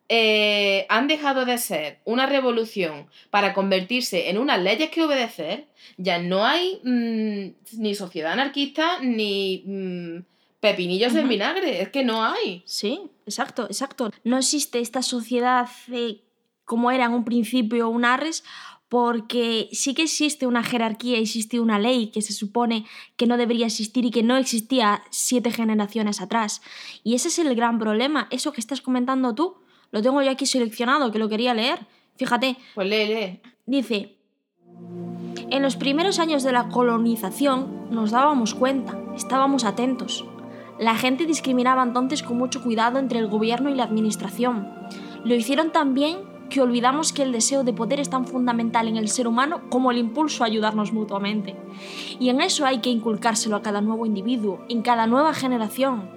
eh, han dejado de ser una revolución para convertirse en unas leyes que obedecer, ya no hay mm, ni sociedad anarquista ni mm, pepinillos en vinagre, es que no hay. Sí, exacto, exacto. No existe esta sociedad como era en un principio un Arres porque sí que existe una jerarquía, existe una ley que se supone que no debería existir y que no existía siete generaciones atrás. Y ese es el gran problema, eso que estás comentando tú, lo tengo yo aquí seleccionado, que lo quería leer. Fíjate. Pues lee, lee. Dice, en los primeros años de la colonización nos dábamos cuenta, estábamos atentos. La gente discriminaba entonces con mucho cuidado entre el gobierno y la administración. Lo hicieron también que olvidamos que el deseo de poder es tan fundamental en el ser humano como el impulso a ayudarnos mutuamente. Y en eso hay que inculcárselo a cada nuevo individuo, en cada nueva generación.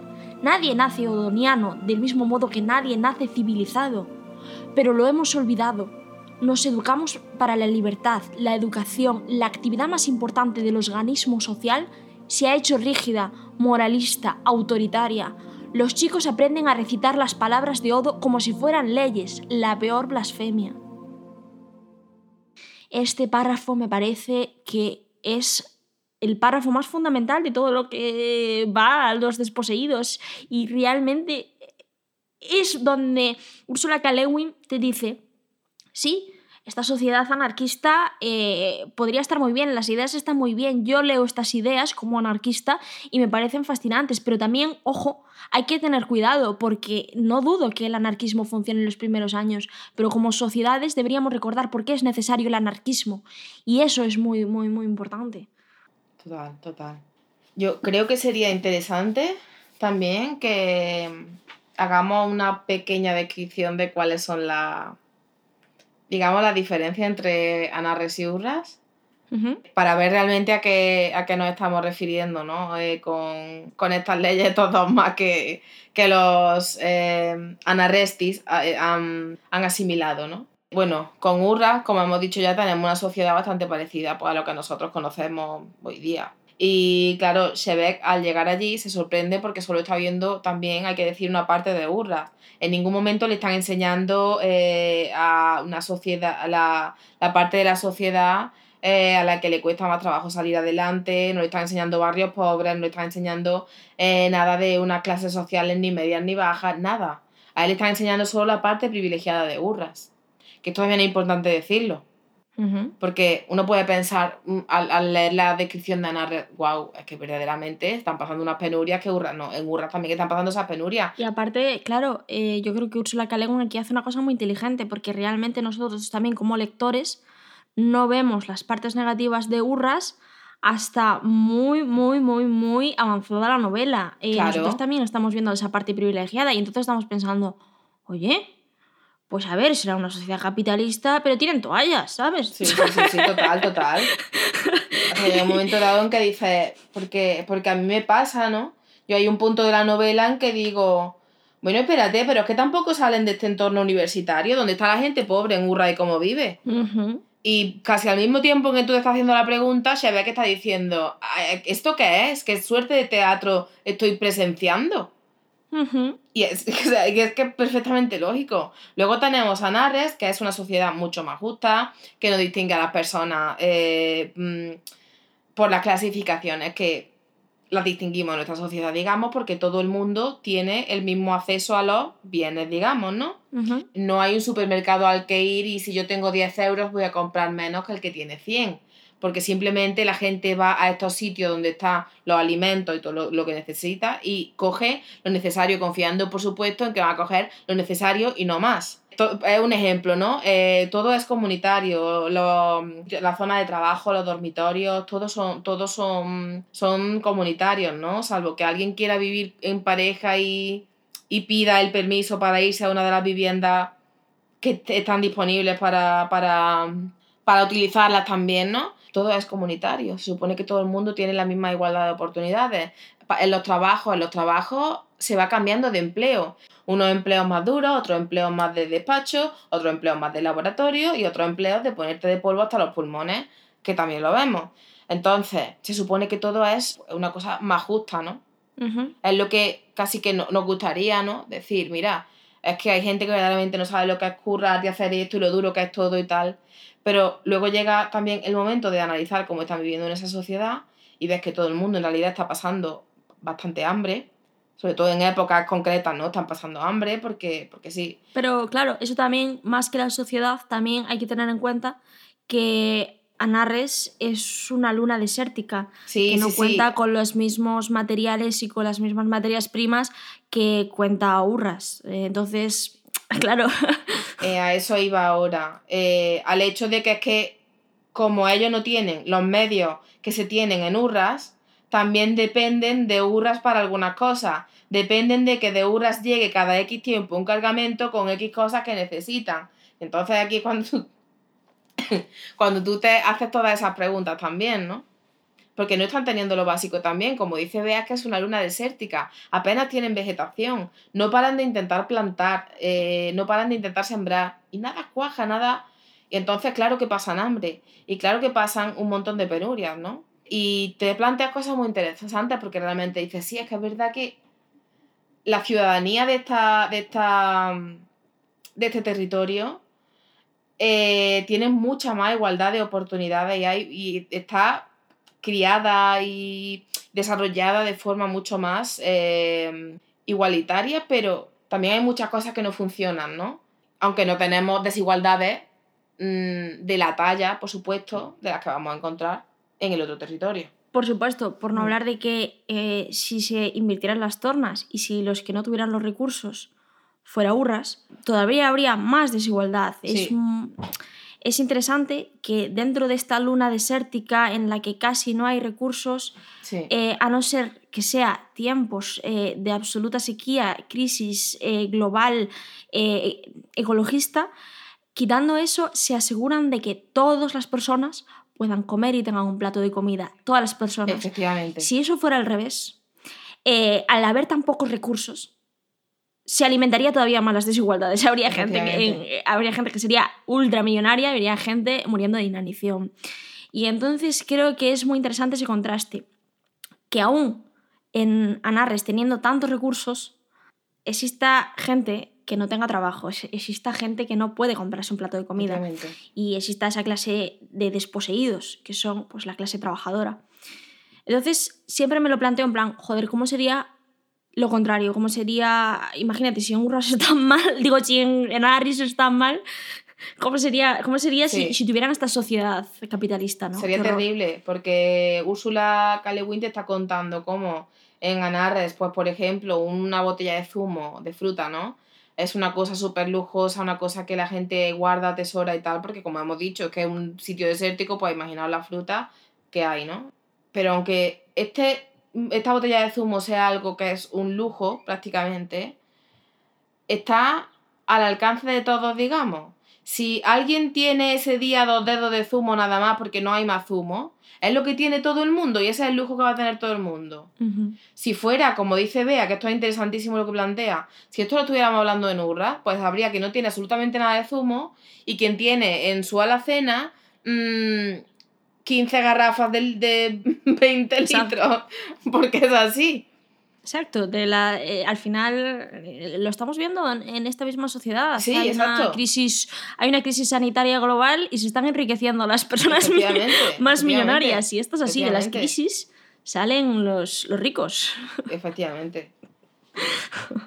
Nadie nace odoniano del mismo modo que nadie nace civilizado, pero lo hemos olvidado. Nos educamos para la libertad, la educación, la actividad más importante del organismo social se ha hecho rígida, moralista, autoritaria, los chicos aprenden a recitar las palabras de Odo como si fueran leyes, la peor blasfemia. Este párrafo me parece que es el párrafo más fundamental de todo lo que va a los desposeídos y realmente es donde Ursula K. Lewin te dice, sí, esta sociedad anarquista eh, podría estar muy bien, las ideas están muy bien, yo leo estas ideas como anarquista y me parecen fascinantes, pero también, ojo, hay que tener cuidado porque no dudo que el anarquismo funcione en los primeros años, pero como sociedades deberíamos recordar por qué es necesario el anarquismo y eso es muy, muy, muy importante. Total, total. Yo creo que sería interesante también que hagamos una pequeña descripción de cuáles son las digamos, la diferencia entre Anarres y Urras para ver realmente a qué, a qué nos estamos refiriendo, ¿no? Eh, con, estas leyes, todos más que, que los eh, anarrestis eh, han, asimilado, ¿no? Bueno, con Urras, como hemos dicho ya, tenemos una sociedad bastante parecida pues, a lo que nosotros conocemos hoy día. Y claro, Shebek al llegar allí se sorprende porque solo está viendo también, hay que decir, una parte de Urra. En ningún momento le están enseñando eh, a una sociedad, a la, parte de la sociedad eh, a la que le cuesta más trabajo salir adelante, no le están enseñando barrios pobres, no le están enseñando eh, nada de unas clases sociales ni medias ni bajas, nada. A él le están enseñando solo la parte privilegiada de Urras, que esto es importante decirlo. Porque uno puede pensar mm, al, leer la descripción de Ana, wow, es que verdaderamente están pasando unas penurias que Urra, no, en Urra también que están pasando esas penurias. Y Aparte, claro, eh, yo creo que Ursula K. aquí hace una cosa muy inteligente, porque realmente nosotros también como lectores no vemos las partes negativas de Urras hasta muy, muy, muy, muy avanzada la novela. Eh, Nosotros también estamos viendo esa parte privilegiada y entonces estamos pensando, oye, pues a ver, será una sociedad capitalista, pero tienen toallas, ¿sabes? Sí, sí, sí, sí, total, total. O sea, hay un momento dado en que dices, porque, porque a mí me pasa, ¿no? Yo hay un punto de la novela en que digo, bueno, espérate, pero es que tampoco salen de este entorno universitario, donde está la gente pobre en Urra y cómo vive. Y casi al mismo tiempo que tú te estás haciendo la pregunta, se ve que está diciendo, "Ay, ¿esto qué es? ¿Qué suerte de teatro estoy presenciando? Y es, o sea, y es que es perfectamente lógico. Luego tenemos a Narres, que es una sociedad mucho más justa, que no distingue a las personas eh, mm, por las clasificaciones que las distinguimos en nuestra sociedad, digamos, porque todo el mundo tiene el mismo acceso a los bienes, digamos, ¿no? No hay un supermercado al que ir y si yo tengo 10 euros voy a comprar menos que el que tiene 100. Porque simplemente la gente va a estos sitios donde están los alimentos y todo lo, que necesita y coge lo necesario, confiando, por supuesto, en que va a coger lo necesario y no más. Es un ejemplo, ¿no? Eh, todo es comunitario, lo- la zona de trabajo, los dormitorios, todos son, todos son, son comunitarios, ¿no? Salvo que alguien quiera vivir en pareja y, y pida el permiso para irse a una de las viviendas que están disponibles para, para, para utilizarlas también, ¿no? Todo es comunitario. Se supone que todo el mundo tiene la misma igualdad de oportunidades. En los trabajos, en los trabajos se va cambiando de empleo. Unos empleos más duros, otros empleos más de despacho, otros empleos más de laboratorio y otros empleos de ponerte de polvo hasta los pulmones, que también lo vemos. Entonces, se supone que todo es una cosa más justa, ¿no? Es lo que casi que no- nos gustaría, ¿no? Decir, mira, es que hay gente que verdaderamente no sabe lo que es currar y hacer esto y lo duro que es todo y tal. Pero luego llega también el momento de analizar cómo están viviendo en esa sociedad y ves que todo el mundo en realidad está pasando bastante hambre, sobre todo en épocas concretas, ¿no? Están pasando hambre porque, porque sí. Pero claro, eso también, más que la sociedad, también hay que tener en cuenta que Anarres es una luna desértica, Sí, que no sí, sí. cuenta con los mismos materiales y con las mismas materias primas que cuenta Urras. Eh, Entonces, claro, Eh, a eso iba ahora. Eh, al hecho de que es que, como ellos no tienen los medios que se tienen en Urras, también dependen de Urras para algunas cosas. Dependen de que de Urras llegue cada X tiempo un cargamento con X cosas que necesitan. Entonces aquí cuando cuando tú te haces todas esas preguntas también, ¿no? Porque no están teniendo lo básico también, como dice Bea, que es una luna desértica, apenas tienen vegetación, no paran de intentar plantar, eh, no paran de intentar sembrar, y nada cuaja, nada. Y entonces, claro que pasan hambre, y claro que pasan un montón de penurias, ¿no? Y te planteas cosas muy interesantes porque realmente dices, sí, es que es verdad que la ciudadanía de esta, de esta, de este territorio eh, tiene mucha más igualdad de oportunidades y, hay, y está criada y desarrollada de forma mucho más eh, igualitaria, pero también hay muchas cosas que no funcionan, ¿no? Aunque no tenemos desigualdades mm, de la talla, por supuesto, de las que vamos a encontrar en el otro territorio. por supuesto, por no Mm. hablar de que eh, si se invirtieran las tornas y si los que no tuvieran los recursos fuera Urras, todavía habría más desigualdad. Es, Sí. Es interesante que dentro de esta luna desértica en la que casi no hay recursos, Sí. eh, a no ser que sea tiempos eh, de absoluta sequía, crisis eh, global, ecologista, quitando eso, se aseguran de que todas las personas puedan comer y tengan un plato de comida. Todas las personas. Efectivamente. Si eso fuera al revés, al haber tan pocos recursos, se alimentaría todavía más las desigualdades. Habría gente, que, eh, habría gente que sería ultramillonaria, habría gente muriendo de inanición. Y entonces creo que es muy interesante ese contraste, que aún en Anarres, teniendo tantos recursos, exista gente que no tenga trabajo, ex- exista gente que no puede comprarse un plato de comida y exista esa clase de desposeídos, que son pues la clase trabajadora. Entonces, siempre me lo planteo en plan, joder, ¿cómo sería lo contrario? ¿Cómo sería, imagínate, si en Urras están mal, digo, si en, en Arris están mal, ¿cómo sería, cómo sería si, Sí. si tuvieran esta sociedad capitalista? ¿no? Sería terrible, porque Úrsula Guin te está contando cómo en Anarres, pues por ejemplo, una botella de zumo de fruta, ¿no? Es una cosa súper lujosa, una cosa que la gente guarda, atesora y tal, porque como hemos dicho, es que es un sitio desértico, pues imaginaos la fruta que hay, ¿no? Pero aunque este, esta botella de zumo sea algo que es un lujo prácticamente, está al alcance de todos, digamos. Si alguien tiene ese día dos dedos de zumo nada más porque no hay más zumo, es lo que tiene todo el mundo y ese es el lujo que va a tener todo el mundo. Si fuera, como dice Bea, que esto es interesantísimo lo que plantea, si esto lo estuviéramos hablando en Urra, pues habría que no tiene absolutamente nada de zumo y quien tiene en su alacena mmm, 15 garrafas de, de 20 litros, porque es así. Exacto, de la, eh, al final eh, lo estamos viendo en, esta misma sociedad. Sí, hay exacto. Una crisis, hay una crisis sanitaria global y se están enriqueciendo las personas más millonarias. Y esto es así, de las crisis salen los, los ricos. Efectivamente.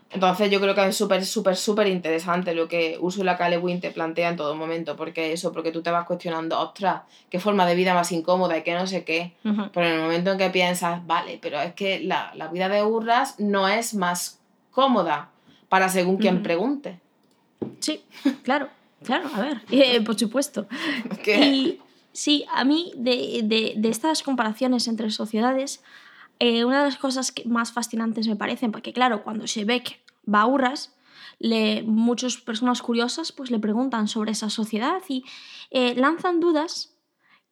Entonces yo creo que es súper, súper, súper interesante lo que Ursula K. Le Guin te plantea en todo momento, porque eso, porque tú te vas cuestionando, ostras, qué forma de vida más incómoda y qué no sé qué. Pero en el momento en que piensas, vale, pero es que la, la vida de Urras no es más cómoda para según quien pregunte. Sí, claro, claro, a ver, eh, por supuesto. Y sí, a mí de, de- de estas comparaciones entre sociedades, eh, una de las cosas que más fascinantes me parecen, porque claro, cuando Shebeck va a Urras, le, muchas personas curiosas pues le preguntan sobre esa sociedad y eh, lanzan dudas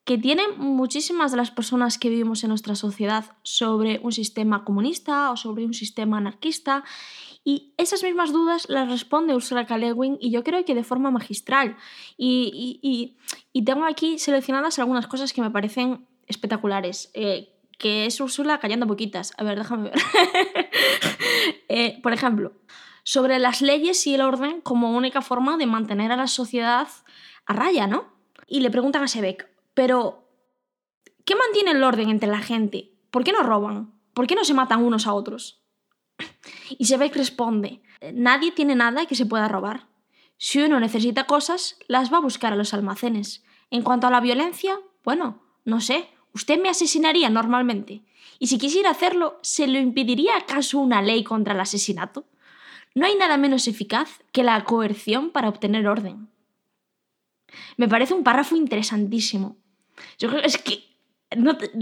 que tienen muchísimas de las personas que vivimos en nuestra sociedad sobre un sistema comunista o sobre un sistema anarquista. Y esas mismas dudas las responde Ursula K. Le Guin y yo creo que de forma magistral. Y- y tengo aquí seleccionadas algunas cosas que me parecen espectaculares. eh, que es Ursula callando poquitas. A ver, déjame ver. Eh, por ejemplo, sobre las leyes y el orden como única forma de mantener a la sociedad a raya, ¿no? Y le preguntan a Sebeck, pero ¿qué mantiene el orden entre la gente? ¿Por qué no roban? ¿Por qué no se matan unos a otros? Y Sebeck responde, nadie tiene nada que se pueda robar. Si uno necesita cosas, las va a buscar a los almacenes. En cuanto a la violencia, bueno, no sé, usted me asesinaría normalmente. Y si quisiera hacerlo, ¿se lo impediría acaso una ley contra el asesinato? No hay nada menos eficaz que la coerción para obtener orden. Me parece un párrafo interesantísimo. Yo creo es que...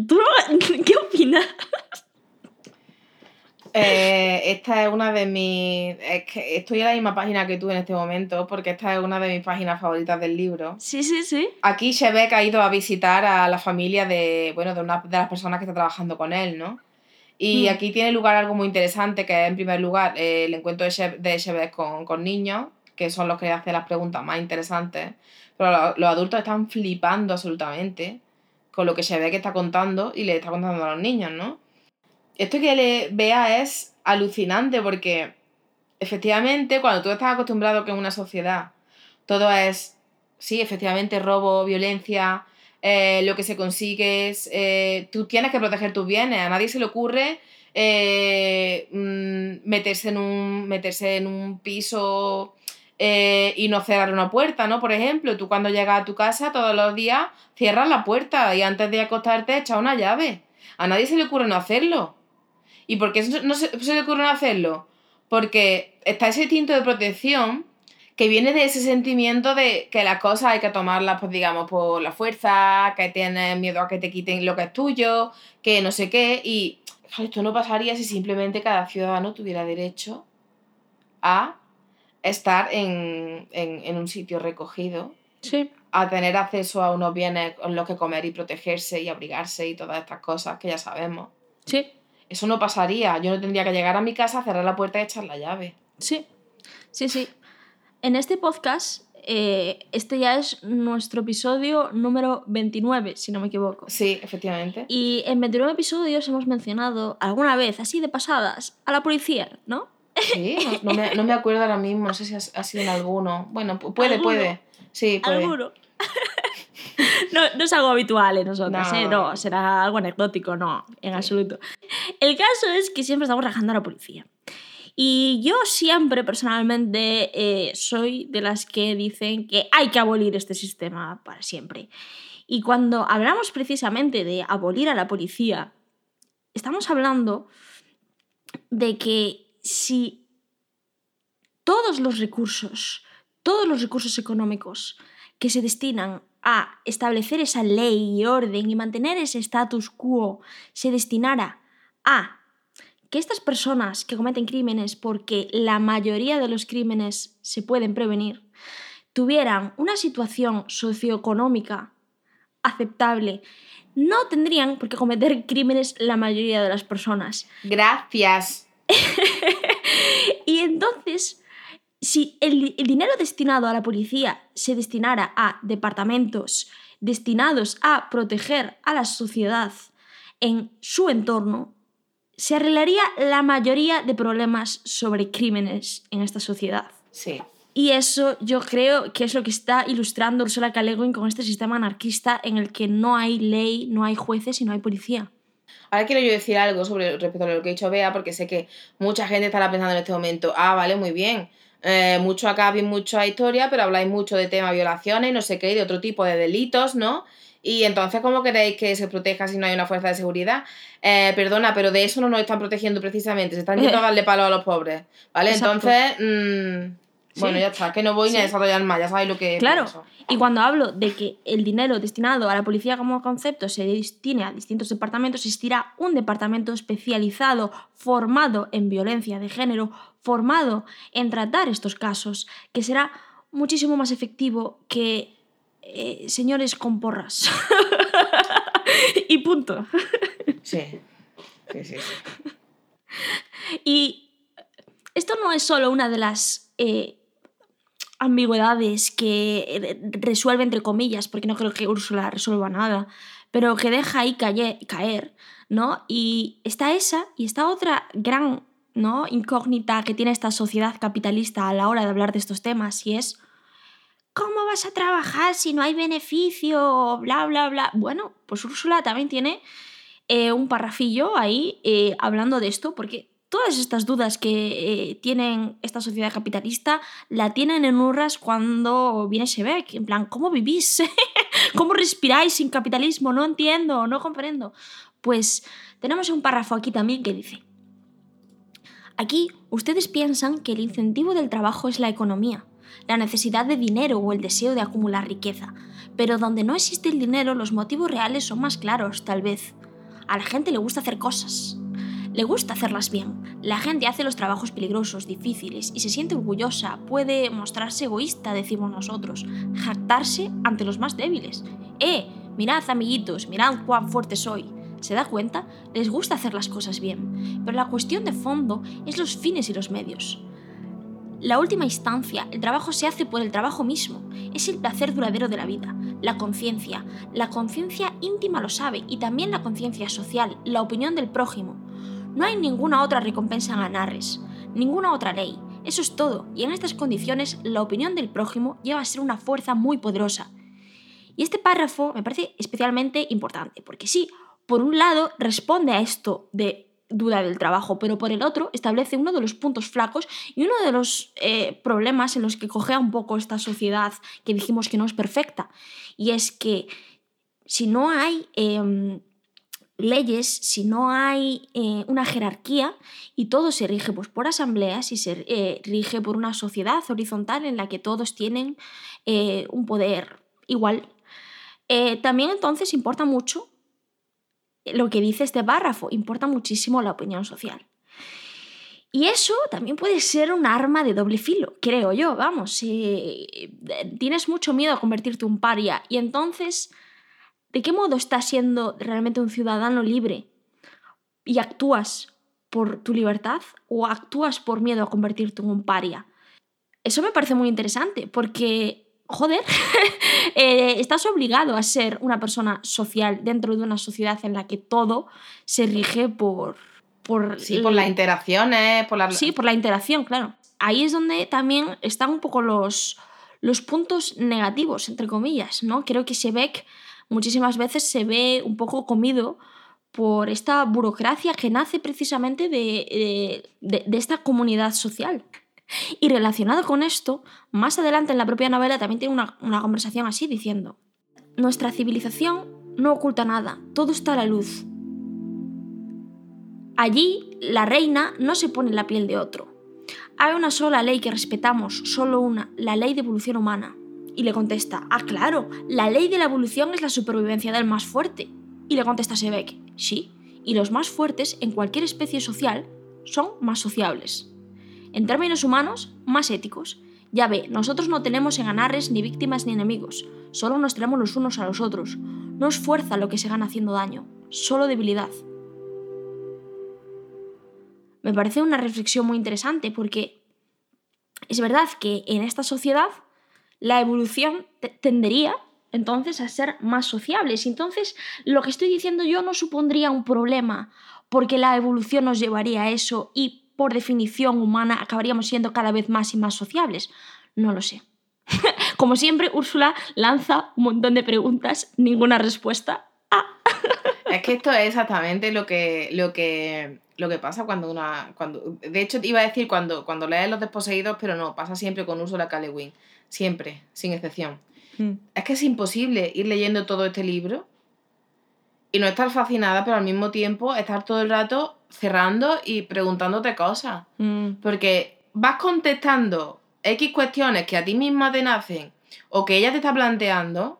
¿Tú qué opinas? Eh, esta es una de mis. Es que estoy en la misma página que tú en este momento, porque esta es una de mis páginas favoritas del libro. Sí, sí, sí. Aquí Shebek ha ido a visitar a la familia de, bueno, de una de las personas que está trabajando con él, ¿no? Y Mm. aquí tiene lugar algo muy interesante, que es en primer lugar eh, el encuentro de, Sheb- de Shebek con, con niños, que son los que hacen las preguntas más interesantes. Pero lo- los adultos están flipando absolutamente con lo que Shebek está contando y le está contando a los niños, ¿no? Esto que le vea es alucinante porque efectivamente cuando tú estás acostumbrado que en una sociedad todo es, sí, efectivamente, robo, violencia, eh, lo que se consigue es, eh, tú tienes que proteger tus bienes, a nadie se le ocurre eh, mm, meterse, en un, meterse en un piso y no cerrar una puerta, ¿no? Por ejemplo, tú cuando llegas a tu casa todos los días cierras la puerta y antes de acostarte echas una llave. A nadie se le ocurre no hacerlo. ¿Y por qué no se, se le ocurre hacerlo? Porque está ese instinto de protección que viene de ese sentimiento de que las cosas hay que tomarlas, pues digamos, por la fuerza, que tienes miedo a que te quiten lo que es tuyo, que no sé qué, y esto no pasaría si simplemente cada ciudadano tuviera derecho a estar en, en, en un sitio recogido, Sí. a tener acceso a unos bienes con los que comer y protegerse y abrigarse y todas estas cosas que ya sabemos. Sí. Eso no pasaría, yo no tendría que llegar a mi casa, cerrar la puerta y echar la llave. Sí, sí, sí. En este podcast, eh, este ya es nuestro episodio número 29, si no me equivoco. Sí, efectivamente. Y en 29 episodios hemos mencionado alguna vez, así de pasadas, a la policía, ¿no? Sí, no, no me, no me acuerdo ahora mismo, no sé si ha, sido en alguno. Bueno, pu- puede, ¿Alguno? puede. Sí, puede. ¿Alguno? No, no es algo habitual en nosotros, No. ¿eh? No, será algo anecdótico, no, en absoluto. El caso es que siempre estamos rajando a la policía. Y yo siempre, personalmente, eh, soy de las que dicen que hay que abolir este sistema para siempre. Y cuando hablamos precisamente de abolir a la policía, estamos hablando de que si todos los recursos, todos los recursos económicos que se destinan a establecer esa ley y orden y mantener ese status quo se destinara a que estas personas que cometen crímenes, porque la mayoría de los crímenes se pueden prevenir, tuvieran una situación socioeconómica aceptable, no tendrían por qué cometer crímenes la mayoría de las personas. Gracias. y entonces, si el, el, dinero destinado a la policía se destinara a departamentos destinados a proteger a la sociedad en su entorno, se arreglaría la mayoría de problemas sobre crímenes en esta sociedad. Sí. Y eso yo creo que es lo que está ilustrando Ursula K. Le Guin con este sistema anarquista en el que no hay ley, no hay jueces y no hay policía. Ahora quiero yo decir algo sobre respecto a lo que ha dicho Bea, porque sé que mucha gente estará pensando en este momento, ah, vale, muy bien, eh, mucho acá, bien mucha historia, pero habláis mucho de tema violaciones, no sé qué, de otro tipo de delitos, ¿no? Y entonces, ¿cómo queréis que se proteja si no hay una fuerza de seguridad? Eh, perdona, pero de eso no nos están protegiendo precisamente, se están yendo a darle palo a los pobres, ¿vale? Exacto. Entonces, bueno, ya está, que no voy ni a desarrollar más, ya sabéis lo que Claro, pienso. y cuando hablo de que el dinero destinado a la policía como concepto se destine a distintos departamentos, existirá un departamento especializado, formado en violencia de género, formado en tratar estos casos, que será muchísimo más efectivo que eh, señores con porras. y punto. Sí. Sí, sí, sí. Y esto no es solo una de las eh, ambigüedades que eh, resuelve entre comillas, porque no creo que Úrsula resuelva nada, pero que deja ahí caer, ¿no? Y está esa y está otra gran ¿no? incógnita que tiene esta sociedad capitalista a la hora de hablar de estos temas y es ¿cómo vas a trabajar si no hay beneficio? Bla, bla, bla. Bueno, pues Úrsula también tiene eh, un parrafillo ahí eh, hablando de esto, porque todas estas dudas que eh, tienen esta sociedad capitalista la tienen en Urras cuando viene Shebeck. En plan, ¿cómo vivís? ¿Cómo respiráis sin capitalismo? No entiendo, no comprendo. Pues tenemos un párrafo aquí también que dice, aquí ustedes piensan que el incentivo del trabajo es la economía, la necesidad de dinero o el deseo de acumular riqueza, pero donde no existe el dinero los motivos reales son más claros, tal vez. A la gente le gusta hacer cosas. Le gusta hacerlas bien. La gente hace los trabajos peligrosos, difíciles, y se siente orgullosa. Puede mostrarse egoísta, decimos nosotros. Jactarse ante los más débiles. ¡Eh! Mirad, amiguitos, mirad cuán fuerte soy. ¿Se da cuenta? Les gusta hacer las cosas bien. Pero la cuestión de fondo es los fines y los medios. La última instancia, el trabajo se hace por el trabajo mismo. Es el placer duradero de la vida, la conciencia. La conciencia íntima lo sabe y también la conciencia social, la opinión del prójimo. No hay ninguna otra recompensa en Anarres, ninguna otra ley. Eso es todo, y en estas condiciones la opinión del prójimo lleva a ser una fuerza muy poderosa. Y este párrafo me parece especialmente importante, porque sí, por un lado responde a esto de duda del trabajo, pero por el otro establece uno de los puntos flacos y uno de los eh, problemas en los que cogea un poco esta sociedad que dijimos que no es perfecta. Y es que si no hay eh, leyes, si no hay eh, una jerarquía y todo se rige pues, por asambleas y se eh, rige por una sociedad horizontal en la que todos tienen eh, un poder igual, también entonces importa mucho lo que dice este párrafo, importa muchísimo la opinión social. Y eso también puede ser un arma de doble filo, creo yo, vamos, si tienes mucho miedo a convertirte en un paria y entonces, ¿de qué modo estás siendo realmente un ciudadano libre y actúas por tu libertad o actúas por miedo a convertirte en un paria? Eso me parece muy interesante porque joder, eh, estás obligado a ser una persona social dentro de una sociedad en la que todo se rige por... por Sí, por las interacciones, por la... Sí, por la interacción, claro. Ahí es donde también están un poco los, los puntos negativos, entre comillas, ¿no? Creo que Shebeck muchísimas veces se ve un poco comido por esta burocracia que nace precisamente de, de, esta comunidad social. Y relacionado con esto, más adelante en la propia novela también tiene una, una, conversación así diciendo, nuestra civilización no oculta nada, todo está a la luz. Allí la reina no se pone en la piel de otro. Hay una sola ley que respetamos, solo una, la ley de evolución humana. Y le contesta, ah, claro, la ley de la evolución es la supervivencia del más fuerte. Y le contesta Sebek, sí, y los más fuertes en cualquier especie social son más sociables. En términos humanos, más éticos. Ya ve, nosotros no tenemos en anarres ni víctimas ni enemigos, solo nos tenemos los unos a los otros. No es fuerza lo que se gana haciendo daño, solo debilidad. Me parece una reflexión muy interesante porque es verdad que en esta sociedad la evolución tendería entonces a ser más sociables. Entonces, lo que estoy diciendo yo no supondría un problema, porque la evolución nos llevaría a eso y por definición humana acabaríamos siendo cada vez más y más sociables. No lo sé. Como siempre, Úrsula lanza un montón de preguntas, ninguna respuesta. Ah. es que esto es exactamente lo que, lo que, lo que pasa cuando una. Cuando, de hecho, iba a decir cuando, cuando lees Los Desposeídos, pero no, pasa siempre con Úrsula K. Siempre, sin excepción. Hmm. Es que es imposible ir leyendo todo este libro y no estar fascinada, pero al mismo tiempo estar todo el rato cerrando y preguntándote cosas. Hmm. Porque vas contestando X cuestiones que a ti misma te nacen o que ella te está planteando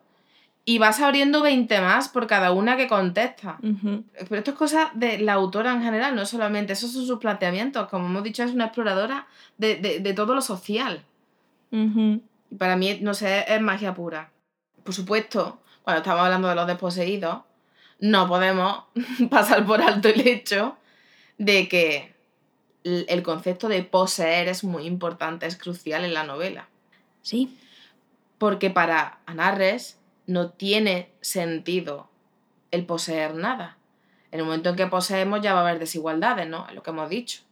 y vas abriendo 20 más por cada una que contesta. Pero esto es cosa de la autora en general, no solamente, esos son sus planteamientos. Como hemos dicho, es una exploradora de, todo lo social. Para mí, no sé, es magia pura. Por supuesto, cuando estamos hablando de los desposeídos, no podemos pasar por alto el hecho de que el concepto de poseer es muy importante, es crucial en la novela. Sí. Porque para Anarres no tiene sentido el poseer nada. En el momento en que poseemos ya va a haber desigualdades, ¿no? Es lo que hemos dicho.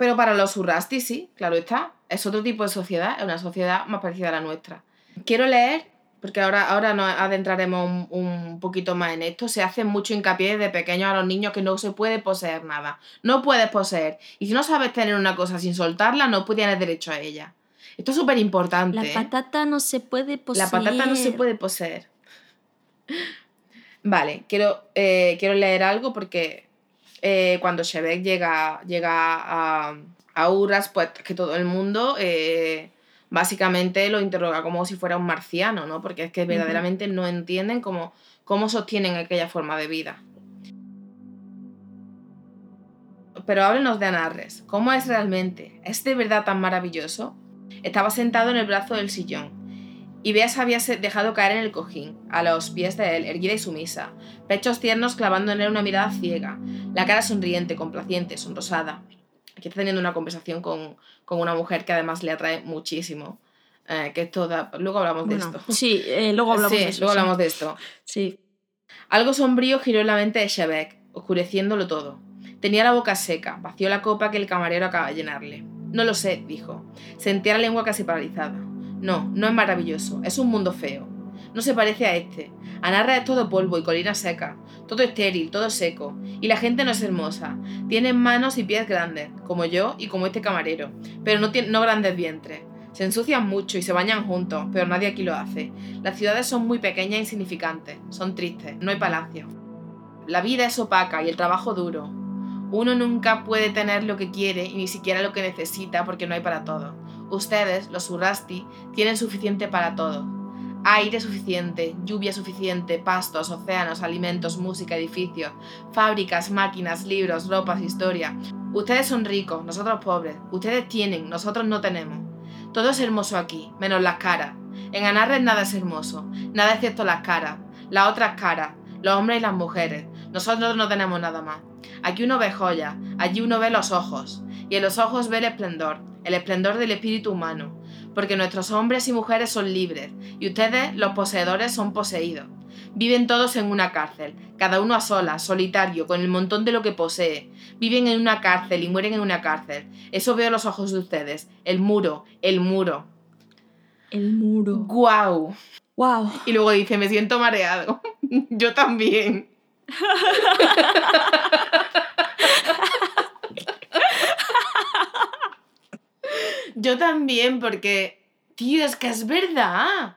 Pero para los Urrasti sí, claro está. Es otro tipo de sociedad, es una sociedad más parecida a la nuestra. Quiero leer, porque ahora, ahora nos adentraremos un, poquito más en esto, se hace mucho hincapié de pequeños a los niños que no se puede poseer nada. No puedes poseer. Y si no sabes tener una cosa sin soltarla, no tienes derecho a ella. Esto es súper importante. La ¿eh? patata no se puede poseer. La patata no se puede poseer. Vale, quiero, eh, quiero leer algo porque eh, cuando Shebek llega, llega a, a Urras, pues que todo el mundo básicamente lo interroga como si fuera un marciano, ¿no? Porque es que verdaderamente no entienden cómo, cómo sostienen aquella forma de vida. Pero háblenos de Anarres. ¿Cómo es realmente? ¿Es de verdad tan maravilloso? Estaba sentado en el brazo del sillón, y Bea se había dejado caer en el cojín, a los pies de él, erguida y sumisa, pechos tiernos clavando en él una mirada ciega, la cara sonriente, complaciente, sonrosada. Aquí está teniendo una conversación con, una mujer que además le atrae muchísimo. Eh, que esto Luego hablamos de esto. Sí, eh, luego hablamos de Luego hablamos de esto. Sí. Algo sombrío giró en la mente de Shebek, oscureciéndolo todo. Tenía la boca seca, vació la copa que el camarero acaba de llenarle. No lo sé, dijo. Sentía la lengua casi paralizada. No, no es maravilloso, es un mundo feo. No se parece a este. Anarra es todo polvo y colina seca, todo estéril, todo seco, y la gente no es hermosa. Tienen manos y pies grandes, como yo y como este camarero, pero no, no grandes vientres. Se ensucian mucho y se bañan juntos, pero nadie aquí lo hace. Las ciudades son muy pequeñas e insignificantes, son tristes, no hay palacio. La vida es opaca y el trabajo duro, uno nunca puede tener lo que quiere y ni siquiera lo que necesita porque no hay para todo. Ustedes, los Urasti, tienen suficiente para todo. Aire suficiente, lluvia suficiente, pastos, océanos, alimentos, música, edificios, fábricas, máquinas, libros, ropas, historia. Ustedes son ricos, nosotros pobres. Ustedes tienen, nosotros no tenemos. Todo es hermoso aquí, menos las caras. En Anarres nada es hermoso, nada excepto las caras, las otras caras, los hombres y las mujeres. Nosotros no tenemos nada más. Aquí uno ve joyas, allí uno ve los ojos, y en los ojos ve el esplendor, el esplendor del espíritu humano, porque nuestros hombres y mujeres son libres, y ustedes, los poseedores, son poseídos. Viven todos en una cárcel, cada uno a solas, solitario, con el montón de lo que posee. Viven en una cárcel y mueren en una cárcel. Eso veo en los ojos de ustedes. El muro, el muro. El muro. ¡Guau! ¡Wow! Y luego dice, me siento mareado. Yo también. Yo también, porque, tío, es que es verdad.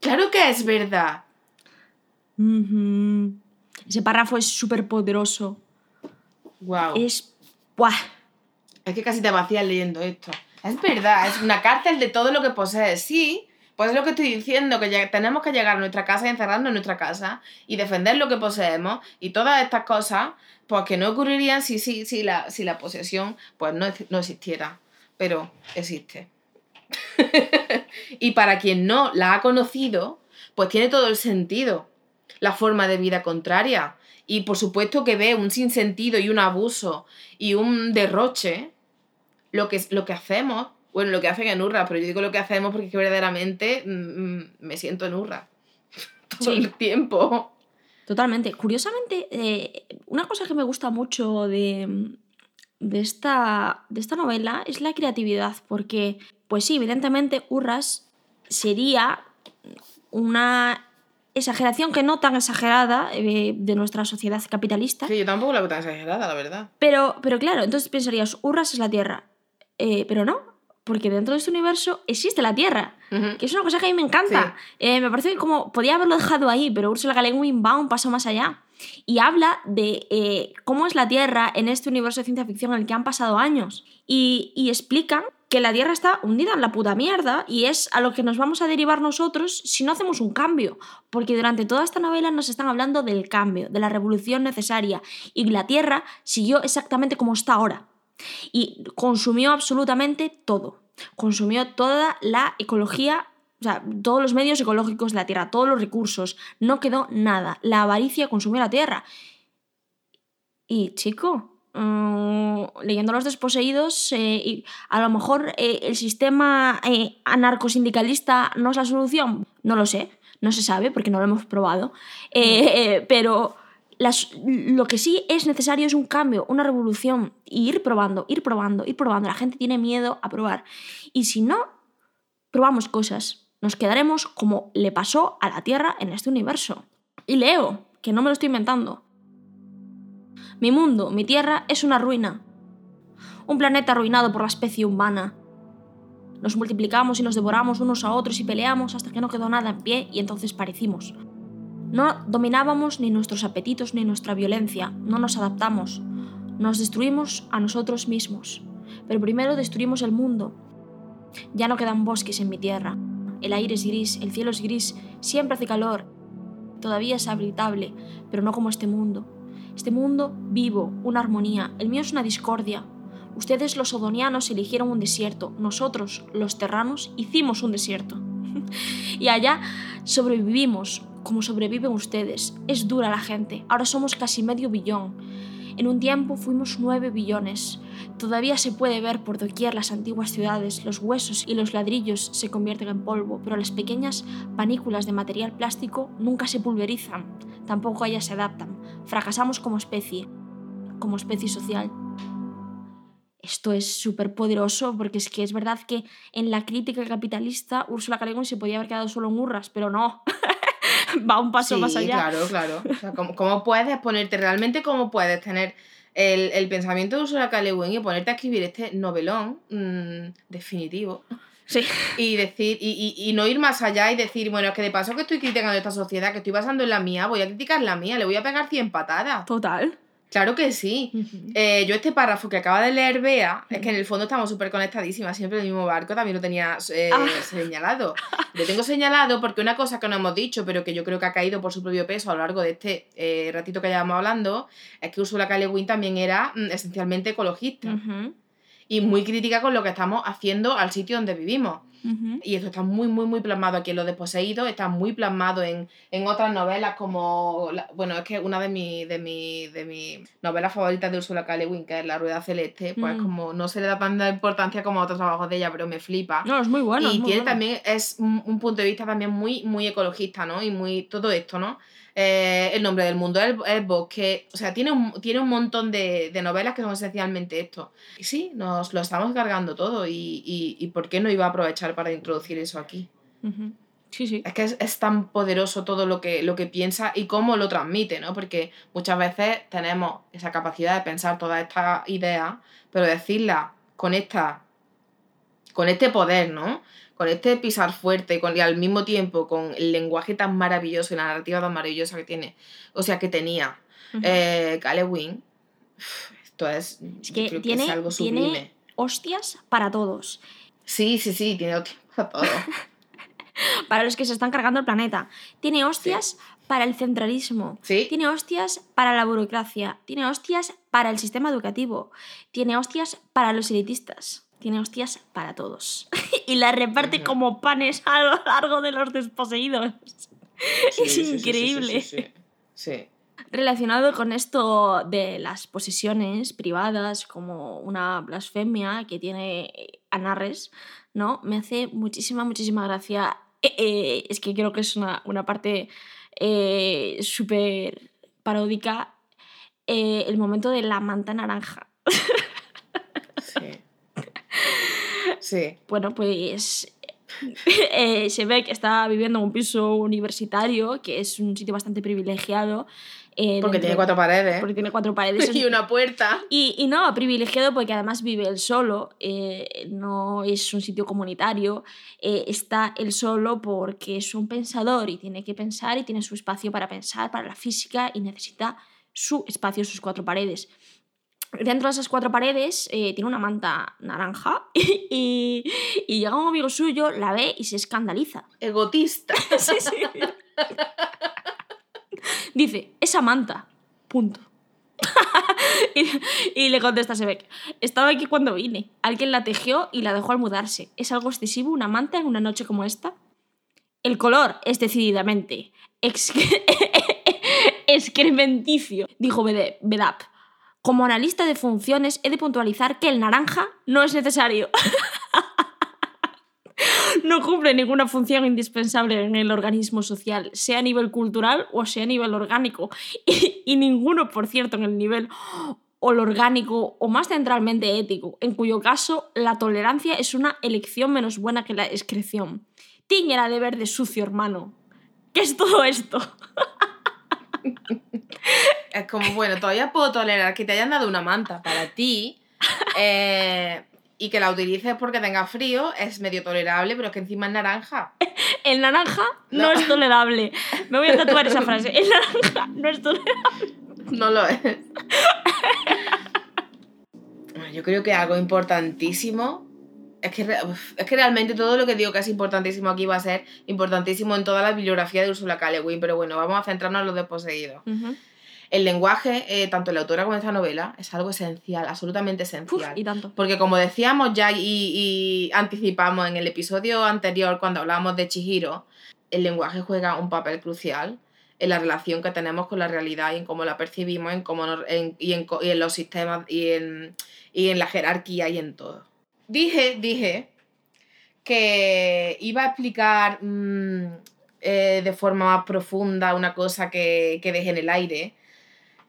Claro que es verdad. Ese párrafo es súper poderoso. Wow. Es. ¡Buah! Es que casi te vacías leyendo esto. Es verdad, es una cárcel de todo lo que posees, sí, Pues es lo que estoy diciendo, que tenemos que llegar a nuestra casa y encerrarnos en nuestra casa y defender lo que poseemos y todas estas cosas, pues que no ocurrirían si, si, si, la, si la posesión pues no, no existiera. Pero existe. y para quien no la ha conocido, pues tiene todo el sentido la forma de vida contraria. Y por supuesto que ve un sinsentido y un abuso y un derroche lo que, lo que hacemos bueno, lo que hacen en Urra, pero yo digo lo que hacemos porque es que verdaderamente mm, mm, me siento en Urra todo el tiempo. Totalmente. Curiosamente, eh, una cosa que me gusta mucho de, de, esta, de esta novela es la creatividad, porque, pues sí, evidentemente Urras sería una exageración que no tan exagerada eh, de nuestra sociedad capitalista. Sí, yo tampoco la veo tan exagerada, la verdad. Pero, pero claro, entonces pensarías, Urras es la Tierra. Eh, pero no, porque dentro de este universo existe la Tierra, que es una cosa que a mí me encanta. Eh, me parece que como podía haberlo dejado ahí, pero Ursula K. Le Guin va un paso más allá y habla de eh, cómo es la Tierra en este universo de ciencia ficción en el que han pasado años y, y explican que la Tierra está hundida en la puta mierda y es a lo que nos vamos a derivar nosotros si no hacemos un cambio, porque durante toda esta novela nos están hablando del cambio, de la revolución necesaria y la Tierra siguió exactamente como está ahora y consumió absolutamente todo. Consumió toda la ecología, o sea, todos los medios ecológicos de la Tierra, todos los recursos. No quedó nada. La avaricia consumió la Tierra. Y chico, mm, leyendo Los Desposeídos, eh, a lo mejor eh, el sistema eh, anarcosindicalista no es la solución. No lo sé, no se sabe porque no lo hemos probado. pero lo que sí es necesario es un cambio, una revolución, y ir probando, ir probando, ir probando. La gente tiene miedo a probar. Y si no, probamos cosas. Nos quedaremos como le pasó a la Tierra en este universo. Y leo, que no me lo estoy inventando. Mi mundo, mi Tierra, es una ruina. Un planeta arruinado por la especie humana. Nos multiplicamos y nos devoramos unos a otros y peleamos hasta que no quedó nada en pie y entonces parecimos. No dominábamos ni nuestros apetitos ni nuestra violencia, no nos adaptamos, nos destruimos a nosotros mismos. Pero primero destruimos el mundo. Ya no quedan bosques en mi tierra. El aire es gris, el cielo es gris, siempre hace calor. Todavía es habitable, pero no como este mundo. Este mundo vivo, una armonía. El mío es una discordia. Ustedes los odonianos eligieron un desierto, nosotros, los terranos, hicimos un desierto. y allá sobrevivimos, como sobreviven ustedes. Es dura la gente. Ahora somos casi medio billón. En un tiempo fuimos nueve billones. Todavía se puede ver por doquier las antiguas ciudades, los huesos y los ladrillos se convierten en polvo, pero las pequeñas panículas de material plástico nunca se pulverizan, tampoco ellas se adaptan. Fracasamos como especie, como especie social. Esto es súper poderoso porque es que es verdad que en la crítica capitalista Úrsula K. se podía haber quedado solo en hurras, pero no. va un paso más allá. Claro, claro. O sea, ¿cómo, puedes ponerte, realmente cómo puedes tener el, el pensamiento de Ursula K. Le Guin y ponerte a escribir este novelón mm, definitivo? Sí. Y decir, y, y, y, no ir más allá y decir, bueno, es que de paso que estoy criticando esta sociedad, que estoy basando en la mía, voy a criticar la mía, le voy a pegar 100 patadas. Total. Claro que sí. Eh, yo este párrafo que acaba de leer Bea, es que en el fondo estamos súper conectadísimas, siempre en el mismo barco, también lo tenía eh, ah. señalado. Lo tengo señalado porque una cosa que no hemos dicho, pero que yo creo que ha caído por su propio peso a lo largo de este eh, ratito que llevamos hablando, es que Ursula K. Le Guin también era mm, esencialmente ecologista. Y muy crítica con lo que estamos haciendo al sitio donde vivimos. Y esto está muy, muy, muy plasmado aquí en Los Desposeídos, está muy plasmado en, otras novelas como, bueno, es que una de mis de mi, de mi novelas favoritas de Ursula K. Le Guin, que es La Rueda Celeste, pues mm. como no se le da tanta importancia como a otros trabajos de ella, pero me flipa. No, es muy bueno. Y tiene también, es un, un, punto de vista también muy, muy ecologista, ¿no? Y muy todo esto, ¿no? Eh, el nombre del mundo el, el, bosque. O sea, tiene un, tiene un montón de, novelas que son esencialmente esto. Y sí, nos lo estamos cargando todo. Y, y, ¿por qué no iba a aprovechar para introducir eso aquí? Sí, sí. Es que es, tan poderoso todo lo que, lo que piensa y cómo lo transmite, ¿no? Porque muchas veces tenemos esa capacidad de pensar todas estas ideas, pero decirlas con esta con este poder, ¿no? Con este pisar fuerte con, y al mismo tiempo con el lenguaje tan maravilloso y la narrativa tan maravillosa que tiene, o sea, que tenía uh esto es, que tiene, algo sublime. hostias para todos. Sí, sí, sí, tiene hostias para todos. para los que se están cargando el planeta. Tiene hostias para el centralismo. Sí. Tiene hostias para la burocracia. Tiene hostias para el sistema educativo. Tiene hostias para los elitistas. Tiene hostias para todos. y las reparte como panes a lo largo de los desposeídos. Sí, es sí, increíble. Sí, sí, sí. Relacionado con esto de las posesiones privadas como una blasfemia que tiene Anarres, ¿no? Me hace muchísima, muchísima gracia. Eh, eh, es que creo que es una, una parte eh, súper paródica. eh, el momento de la manta naranja. Sí. Sí. Bueno, pues eh, se ve que está viviendo en un piso universitario, que es un sitio bastante privilegiado. eh, Porque dentro- tiene cuatro paredes. Porque tiene cuatro paredes. Y una puerta. Y, y no, privilegiado porque además vive él solo, eh, no es un sitio comunitario, eh, está él solo porque es un pensador y tiene que pensar y tiene su espacio para pensar, para la física y necesita su espacio, sus cuatro paredes. Dentro de esas cuatro paredes eh, tiene una manta naranja y, y llega un amigo suyo, la ve y se escandaliza. Egotista. Sí, sí. Dice, esa manta. Punto. y, y le contesta Sebek, estaba aquí cuando vine. Alguien la tejió y la dejó al mudarse. ¿Es algo excesivo una manta en una noche como esta? El color es decididamente ex- excrementicio, dijo Bedap. Como analista de funciones he de puntualizar que el naranja no es necesario. no cumple ninguna función indispensable en el organismo social, sea a nivel cultural o sea a nivel orgánico. Y, ninguno, por cierto, en el nivel o lo orgánico o más centralmente ético, en cuyo caso la tolerancia es una elección menos buena que la excreción. Tiñe era de sucio, hermano. ¿Qué es todo esto? Es como, bueno, todavía puedo tolerar que te hayan dado una manta para ti eh, y que la utilices porque tenga frío, es medio tolerable, pero es que encima es naranja. El naranja no, No. es tolerable. Me voy a tatuar esa frase. El naranja no es tolerable. No lo es. Yo creo que algo importantísimo. Es que, uf, es que realmente todo lo que digo que es importantísimo aquí va a ser importantísimo en toda la bibliografía de Ursula K. Le Guin, pero bueno, vamos a centrarnos en los desposeídos. El lenguaje, eh, tanto en la autora como en esta novela, es algo esencial, absolutamente Uf, esencial. y tanto. Porque como decíamos ya y, y anticipamos en el episodio anterior cuando hablábamos de Chihiro, el lenguaje juega un papel crucial en la relación que tenemos con la realidad y en cómo la percibimos en cómo nos- en- y, en, y en los sistemas y en, y en la jerarquía y en todo. Dije, dije que iba a explicar mm, eh, de forma más profunda una cosa que, que dejé en el aire.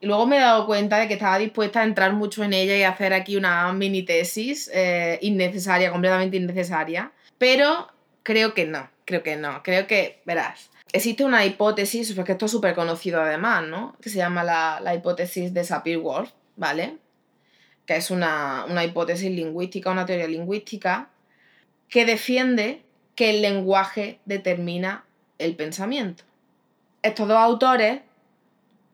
Y luego me he dado cuenta de que estaba dispuesta a entrar mucho en ella y hacer aquí una mini tesis eh, innecesaria, completamente innecesaria. Pero creo que no, creo que no. Creo que, verás, existe una hipótesis, porque esto es súper conocido además, ¿no? Que se llama la, la hipótesis de Sapir-Whorf, ¿vale? Que es una, una hipótesis lingüística, una teoría lingüística, que defiende que el lenguaje determina el pensamiento. Estos dos autores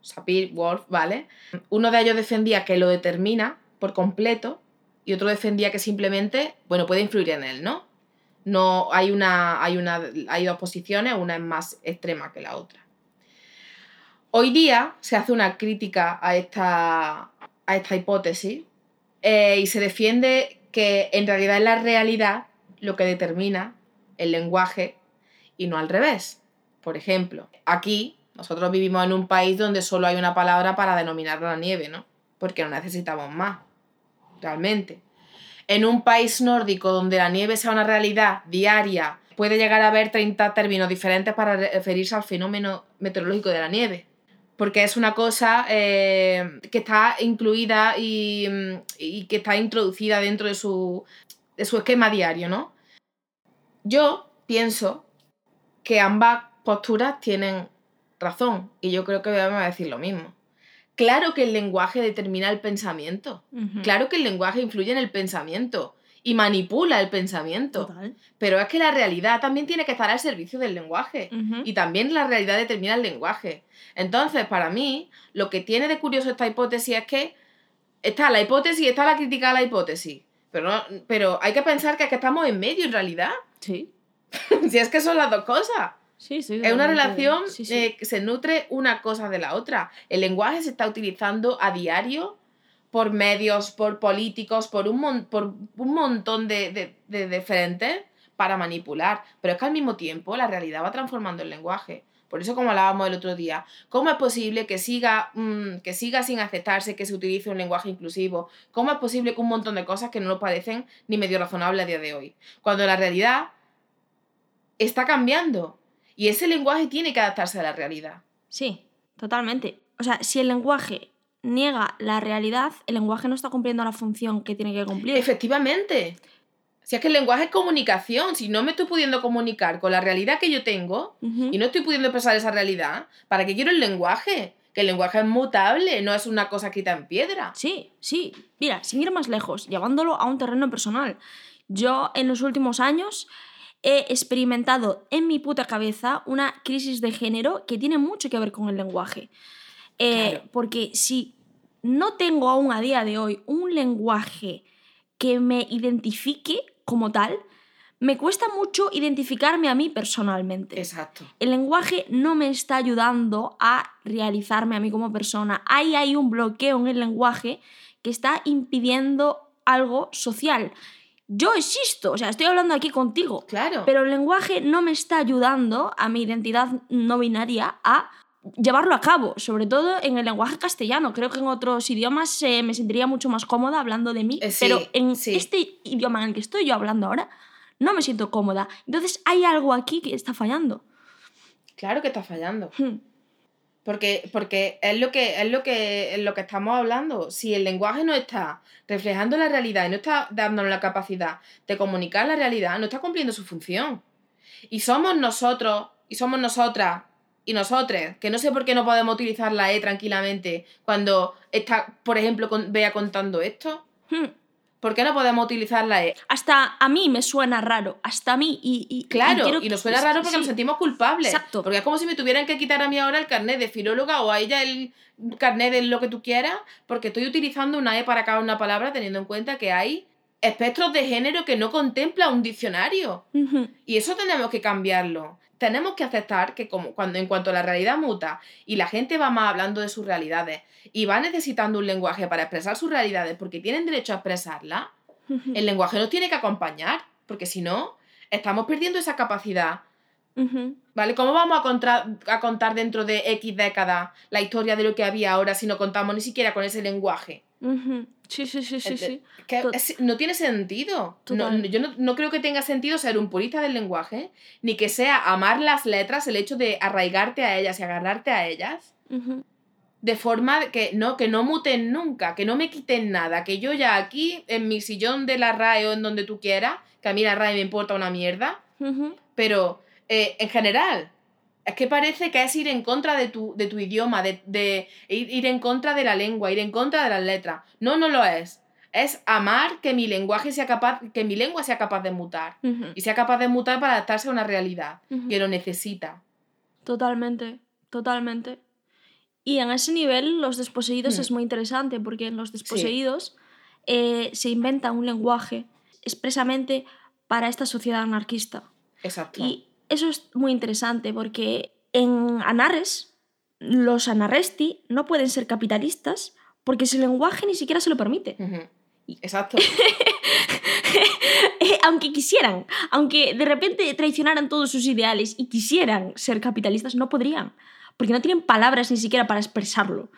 Sapir, Wolf, ¿vale? Uno de ellos defendía que lo determina por completo y otro defendía que simplemente, bueno, puede influir en él, ¿no? No hay una, hay una, hay dos posiciones, una es más extrema que la otra. Hoy día se hace una crítica a esta, a esta hipótesis eh, y se defiende que en realidad es la realidad lo que determina el lenguaje y no al revés. Por ejemplo, aquí nosotros vivimos en un país donde solo hay una palabra para denominar la nieve, ¿no? Porque no necesitamos más, realmente. En un país nórdico donde la nieve sea una realidad diaria, puede llegar a haber 30 términos diferentes para referirse al fenómeno meteorológico de la nieve. Porque es una cosa eh, que está incluida y, y que está introducida dentro de su, de su esquema diario, ¿no? Yo pienso que ambas posturas tienen razón y yo creo que me va a decir lo mismo. Claro que el lenguaje determina el pensamiento. Claro que el lenguaje influye en el pensamiento y manipula el pensamiento. Total. Pero es que la realidad también tiene que estar al servicio del lenguaje. Y también la realidad determina el lenguaje. Entonces, para mí, lo que tiene de curioso esta hipótesis es que está la hipótesis y está la crítica a la hipótesis. Pero, no- pero hay que pensar que, es que estamos en medio en realidad. Sí. si es que son las dos cosas. Sí, sí. Es una relación sí. eh, que se nutre una cosa de la otra. El lenguaje se está utilizando a diario por medios, por políticos, por un, mon- por un montón de, de, de- frentes para manipular. Pero es que al mismo tiempo la realidad va transformando el lenguaje. Por eso, como hablábamos el otro día, ¿cómo es posible que siga, mm, que siga sin aceptarse que se utilice un lenguaje inclusivo? ¿Cómo es posible que un montón de cosas que no nos parecen ni medio razonables a día de hoy? Cuando la realidad está cambiando. Y ese lenguaje tiene que adaptarse a la realidad. Sí, totalmente. O sea, si el lenguaje niega la realidad, el lenguaje no está cumpliendo la función que tiene que cumplir. Efectivamente. Si es que el lenguaje es comunicación, si no me estoy pudiendo comunicar con la realidad que yo tengo y no estoy pudiendo expresar esa realidad, ¿para qué quiero el lenguaje? Que el lenguaje es mutable, no es una cosa escrita en piedra. Sí, sí. Mira, sin ir más lejos, llevándolo a un terreno personal. Yo en los últimos años he experimentado en mi puta cabeza una crisis de género que tiene mucho que ver con el lenguaje. Eh, Claro. Porque si no tengo aún a día de hoy un lenguaje que me identifique como tal, me cuesta mucho identificarme a mí personalmente Exacto. el lenguaje no me está ayudando a realizarme a mí como persona. Ahí hay un bloqueo en el lenguaje que está impidiendo algo social. Yo existo, o sea, estoy hablando aquí contigo, Claro. pero el lenguaje no me está ayudando a mi identidad no binaria a llevarlo a cabo, sobre todo en el lenguaje castellano. Creo que en otros idiomas eh, me sentiría mucho más cómoda hablando de mí, Eh, sí, pero en sí. este idioma en el que estoy yo hablando ahora, no me siento cómoda. Entonces hay algo aquí que está fallando. Claro que está fallando. Hmm. Porque, porque es lo que es lo que es lo que estamos hablando. Si el lenguaje no está reflejando la realidad y no está dándonos la capacidad de comunicar la realidad, no está cumpliendo su función. Y somos nosotros, y somos nosotras, y nosotres, que no sé por qué no podemos utilizar la E tranquilamente cuando está, por ejemplo, con, vea contando esto. Hmm. ¿Por qué no podemos utilizar la E? Hasta a mí me suena raro, hasta a mí. Y, y- Claro, y, que- nos suena raro porque sí. nos sentimos culpables. Exacto. Porque es como si me tuvieran que quitar a mí ahora el carnet de filóloga o a ella el carnet de lo que tú quieras, porque estoy utilizando una E para cada una palabra teniendo en cuenta que hay espectros de género que no contempla un diccionario. Y eso tenemos que cambiarlo. Tenemos que aceptar que como cuando en cuanto la realidad muta y la gente va más hablando de sus realidades y va necesitando un lenguaje para expresar sus realidades porque tienen derecho a expresarlas, Ujú. el lenguaje nos tiene que acompañar, porque si no, estamos perdiendo esa capacidad. ¿Vale? ¿Cómo vamos a, contra- a contar dentro de X décadas la historia de lo que había ahora si no contamos ni siquiera con ese lenguaje? Sí, sí, sí, sí, sí. Que es- no tiene sentido. No- yo no, no creo que tenga sentido ser un purista del lenguaje, ni que sea amar las letras, el hecho de arraigarte a ellas y agarrarte a ellas, de forma que no, que no muten nunca, que no me quiten nada, que yo ya aquí, en mi sillón de la RAE o en donde tú quieras, que a mí la RAE me importa una mierda, pero eh, en general, es que parece que es ir en contra de tu, de tu idioma, de, de ir, ir en contra de la lengua, ir en contra de las letras. No, no lo es. Es amar que mi lenguaje sea capaz, que mi lengua sea capaz de mutar. Ujú. Y sea capaz de mutar para adaptarse a una realidad Ujú. que lo necesita. Totalmente, totalmente. Y en ese nivel, los desposeídos Hmm. es muy interesante porque en los desposeídos eh, se inventa un lenguaje expresamente para esta sociedad anarquista. Exacto. Y eso es muy interesante porque en Anarres, los anarresti no pueden ser capitalistas porque su lenguaje ni siquiera se lo permite. Exacto. Eh, aunque quisieran, aunque de repente traicionaran todos sus ideales y quisieran ser capitalistas, no podrían, porque no tienen palabras ni siquiera para expresarlo.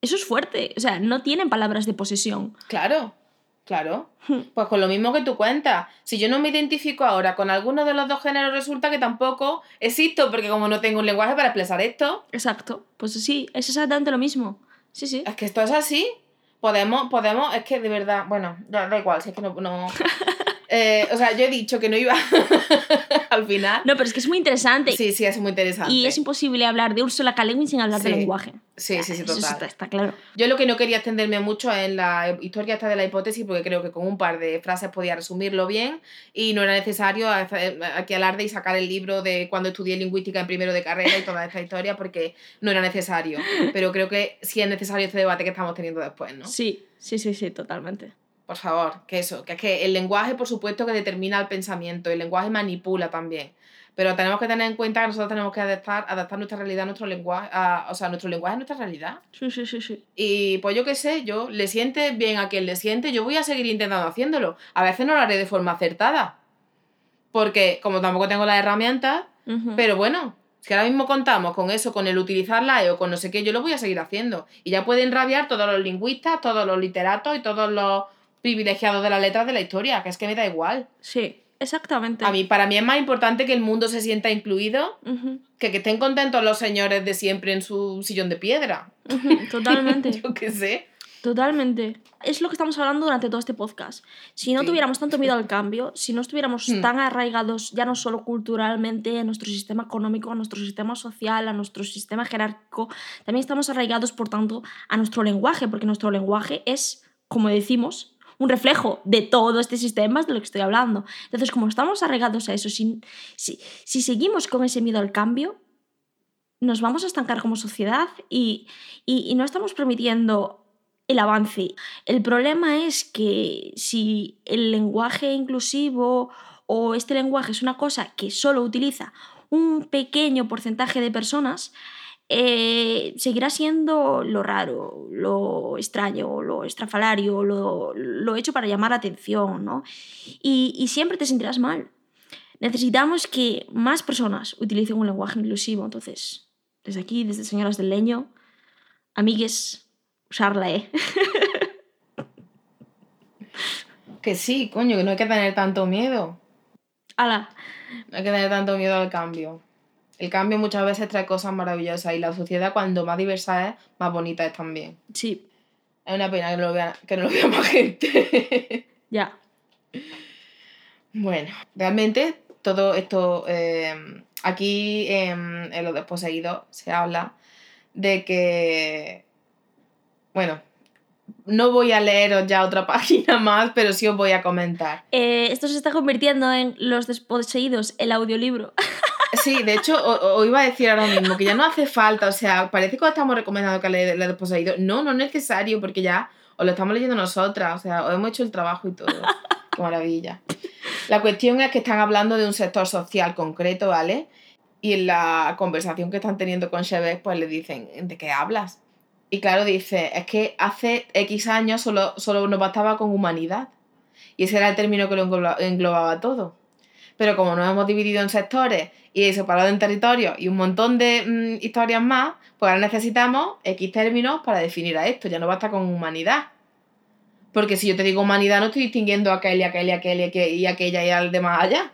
Eso es fuerte, o sea, no tienen palabras de posesión. Claro, claro. Hmm. Pues con lo mismo que tú cuentas. Si yo no me identifico ahora con alguno de los dos géneros, resulta que tampoco existo, porque como no tengo un lenguaje para expresar esto, Exacto, pues sí, es exactamente lo mismo. Sí, sí. es que esto es así. Podemos, podemos, es que de verdad, bueno, da, da igual, si es que no. no Eh, o sea, yo he dicho que no iba al final. No, pero es que es muy interesante Sí, sí, es muy interesante. y es imposible hablar de Ursula K. Le sin hablar de Sí. lenguaje. Sí, sí, sí, Eso total. está, está claro. Yo lo que no quería extenderme mucho es en la historia esta de la hipótesis, porque creo que con un par de frases podía resumirlo bien y no era necesario aquí alarde y sacar el libro de cuando estudié lingüística en primero de carrera y toda esta historia, porque no era necesario. Pero creo que sí es necesario este debate que estamos teniendo después, ¿no? Sí, sí, sí, sí, totalmente. Por favor, que eso, que es que el lenguaje, por supuesto, que determina el pensamiento, el lenguaje manipula también. Pero tenemos que tener en cuenta que nosotros tenemos que adaptar, adaptar nuestra realidad a nuestro lenguaje, o sea, nuestro lenguaje a nuestra realidad. Sí, sí, sí, sí. Y pues yo qué sé, yo le siente bien a quien le siente, yo voy a seguir intentando haciéndolo. A veces no lo haré de forma acertada. Porque como tampoco tengo las herramientas, pero bueno, si ahora mismo contamos con eso, con el utilizarla o con no sé qué, yo lo voy a seguir haciendo. Y ya pueden rabiar todos los lingüistas, todos los literatos y todos los privilegiados de las letras de la historia, que es que me da igual. Sí. Exactamente. A mí, para mí es más importante que el mundo se sienta incluido que que estén contentos los señores de siempre en su sillón de piedra. Totalmente. Yo qué sé. Totalmente. Es lo que estamos hablando durante todo este podcast. Si no tuviéramos tanto miedo al cambio, si no estuviéramos hmm. tan arraigados ya no solo culturalmente a nuestro sistema económico, a nuestro sistema social, a nuestro sistema jerárquico, también estamos arraigados, por tanto, a nuestro lenguaje, porque nuestro lenguaje es, como decimos, un reflejo de todo este sistema de lo que estoy hablando. Entonces, como estamos arraigados a eso, si, si, seguimos con ese miedo al cambio, nos vamos a estancar como sociedad y, y, no estamos permitiendo el avance. El problema es que si el lenguaje inclusivo o este lenguaje es una cosa que solo utiliza un pequeño porcentaje de personas, eh, seguirá siendo lo raro, lo extraño, lo estrafalario, lo, lo hecho para llamar la atención, ¿no? Y, y, siempre te sentirás mal. Necesitamos que más personas utilicen un lenguaje inclusivo. Entonces, desde aquí, desde Señoras del Leño, amigues, usarla, ¿eh? que sí, coño, que no hay que tener tanto miedo. ¡Hala! No hay que tener tanto miedo al cambio. El cambio muchas veces trae cosas maravillosas y la sociedad cuando más diversa es, más bonita es también. Sí. Es una pena que no lo vea, que no lo vea más gente. ya. Bueno, realmente todo esto, eh, aquí en, en Los Desposeídos se habla de que, bueno, no voy a leeros ya otra página más, pero sí os voy a comentar. Eh, esto se está convirtiendo en Los Desposeídos, el audiolibro. Sí, de hecho, os iba a decir ahora mismo que ya no hace falta, o sea, parece que os estamos recomendando que le, le. No, no es necesario, porque ya os lo estamos leyendo nosotras, o sea, os hemos hecho el trabajo y todo. Qué maravilla. La cuestión es que están hablando de un sector social concreto, ¿vale? Y en la conversación que están teniendo con Chevet, pues le dicen, ¿de qué hablas? Y claro, dice, es que hace X años solo, solo nos bastaba con humanidad. Y ese era el término que lo englobaba todo. Pero como nos hemos dividido en sectores y separado en territorios y un montón de mm, historias más, pues ahora necesitamos X términos para definir a esto, ya no basta con humanidad. Porque si yo te digo humanidad, no estoy distinguiendo a aquel y aquel y aquel y aquella y al demás allá.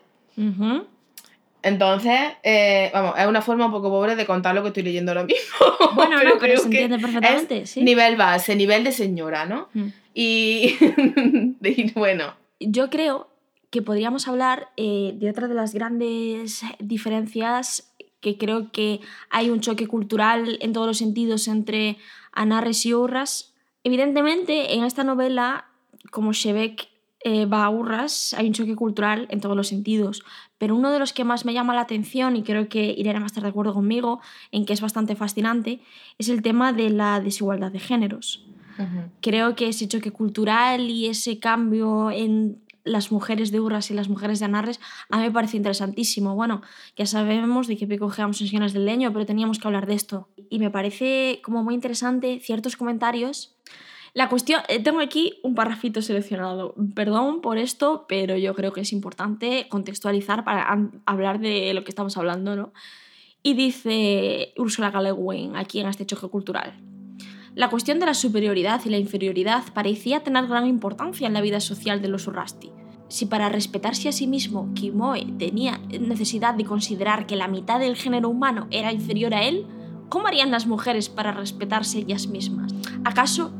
Entonces, eh, vamos, es una forma un poco pobre de contar lo que estoy leyendo ahora mismo. Bueno, pero no, pero se entiende perfectamente, sí. Nivel base, nivel de señora, ¿no? Mm. Y, y bueno. Yo creo que podríamos hablar eh, de otra de las grandes diferencias que creo que hay un choque cultural en todos los sentidos entre Anarres y Urras. Evidentemente, en esta novela, como Shebek eh, va a Urras, hay un choque cultural en todos los sentidos, pero uno de los que más me llama la atención, y creo que Irene va a estar de acuerdo conmigo, en que es bastante fascinante, es el tema de la desigualdad de géneros. Creo que ese choque cultural y ese cambio en las mujeres de Urras y las mujeres de Anarres, a mí me parece interesantísimo. Bueno, ya sabemos de qué picojeamos en Señoras del Leño, pero teníamos que hablar de esto. Y me parece como muy interesante ciertos comentarios. La cuestión, eh, tengo aquí un parrafito seleccionado. Perdón por esto, pero yo creo que es importante contextualizar para hablar de lo que estamos hablando, ¿no? Y dice Ursula K. aquí en este choque cultural. La cuestión de la superioridad y la inferioridad parecía tener gran importancia en la vida social de los Urrasti. Si para respetarse a sí mismo Kimoe tenía necesidad de considerar que la mitad del género humano era inferior a él, ¿cómo harían las mujeres para respetarse ellas mismas? ¿Acaso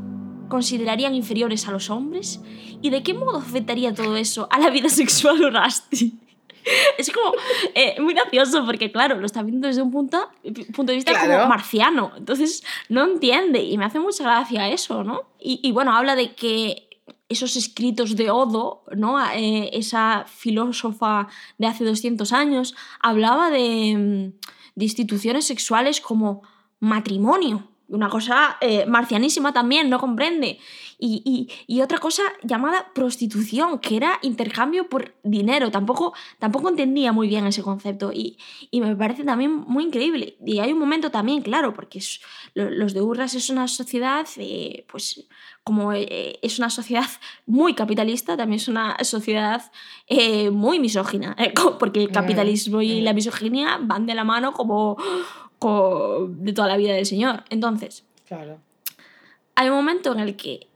considerarían inferiores a los hombres? ¿Y de qué modo afectaría todo eso a la vida sexual Urrasti? es como eh, muy gracioso porque, claro, lo está viendo desde un punto, punto de vista como marciano. Entonces, no entiende y me hace mucha gracia eso, ¿no? Y, bueno, habla de que esos escritos de Odo, ¿no? Eh, esa filósofa de hace 200 años, hablaba de, mm, de instituciones sexuales como matrimonio, Una cosa eh, marcianísima también, no comprende. Y, y- y otra cosa llamada prostitución, que era intercambio por dinero. Tampoco, tampoco entendía muy bien ese concepto. Y, y me parece también muy increíble. Y hay un momento también, claro, porque es- lo- los de Urras es una sociedad, eh, pues como eh, es una sociedad muy capitalista, también es una sociedad eh, muy misógina, porque el Mm, capitalismo y mm. la misoginia van de la mano como, co- de toda la vida del señor. Entonces, Claro. hay un momento en el que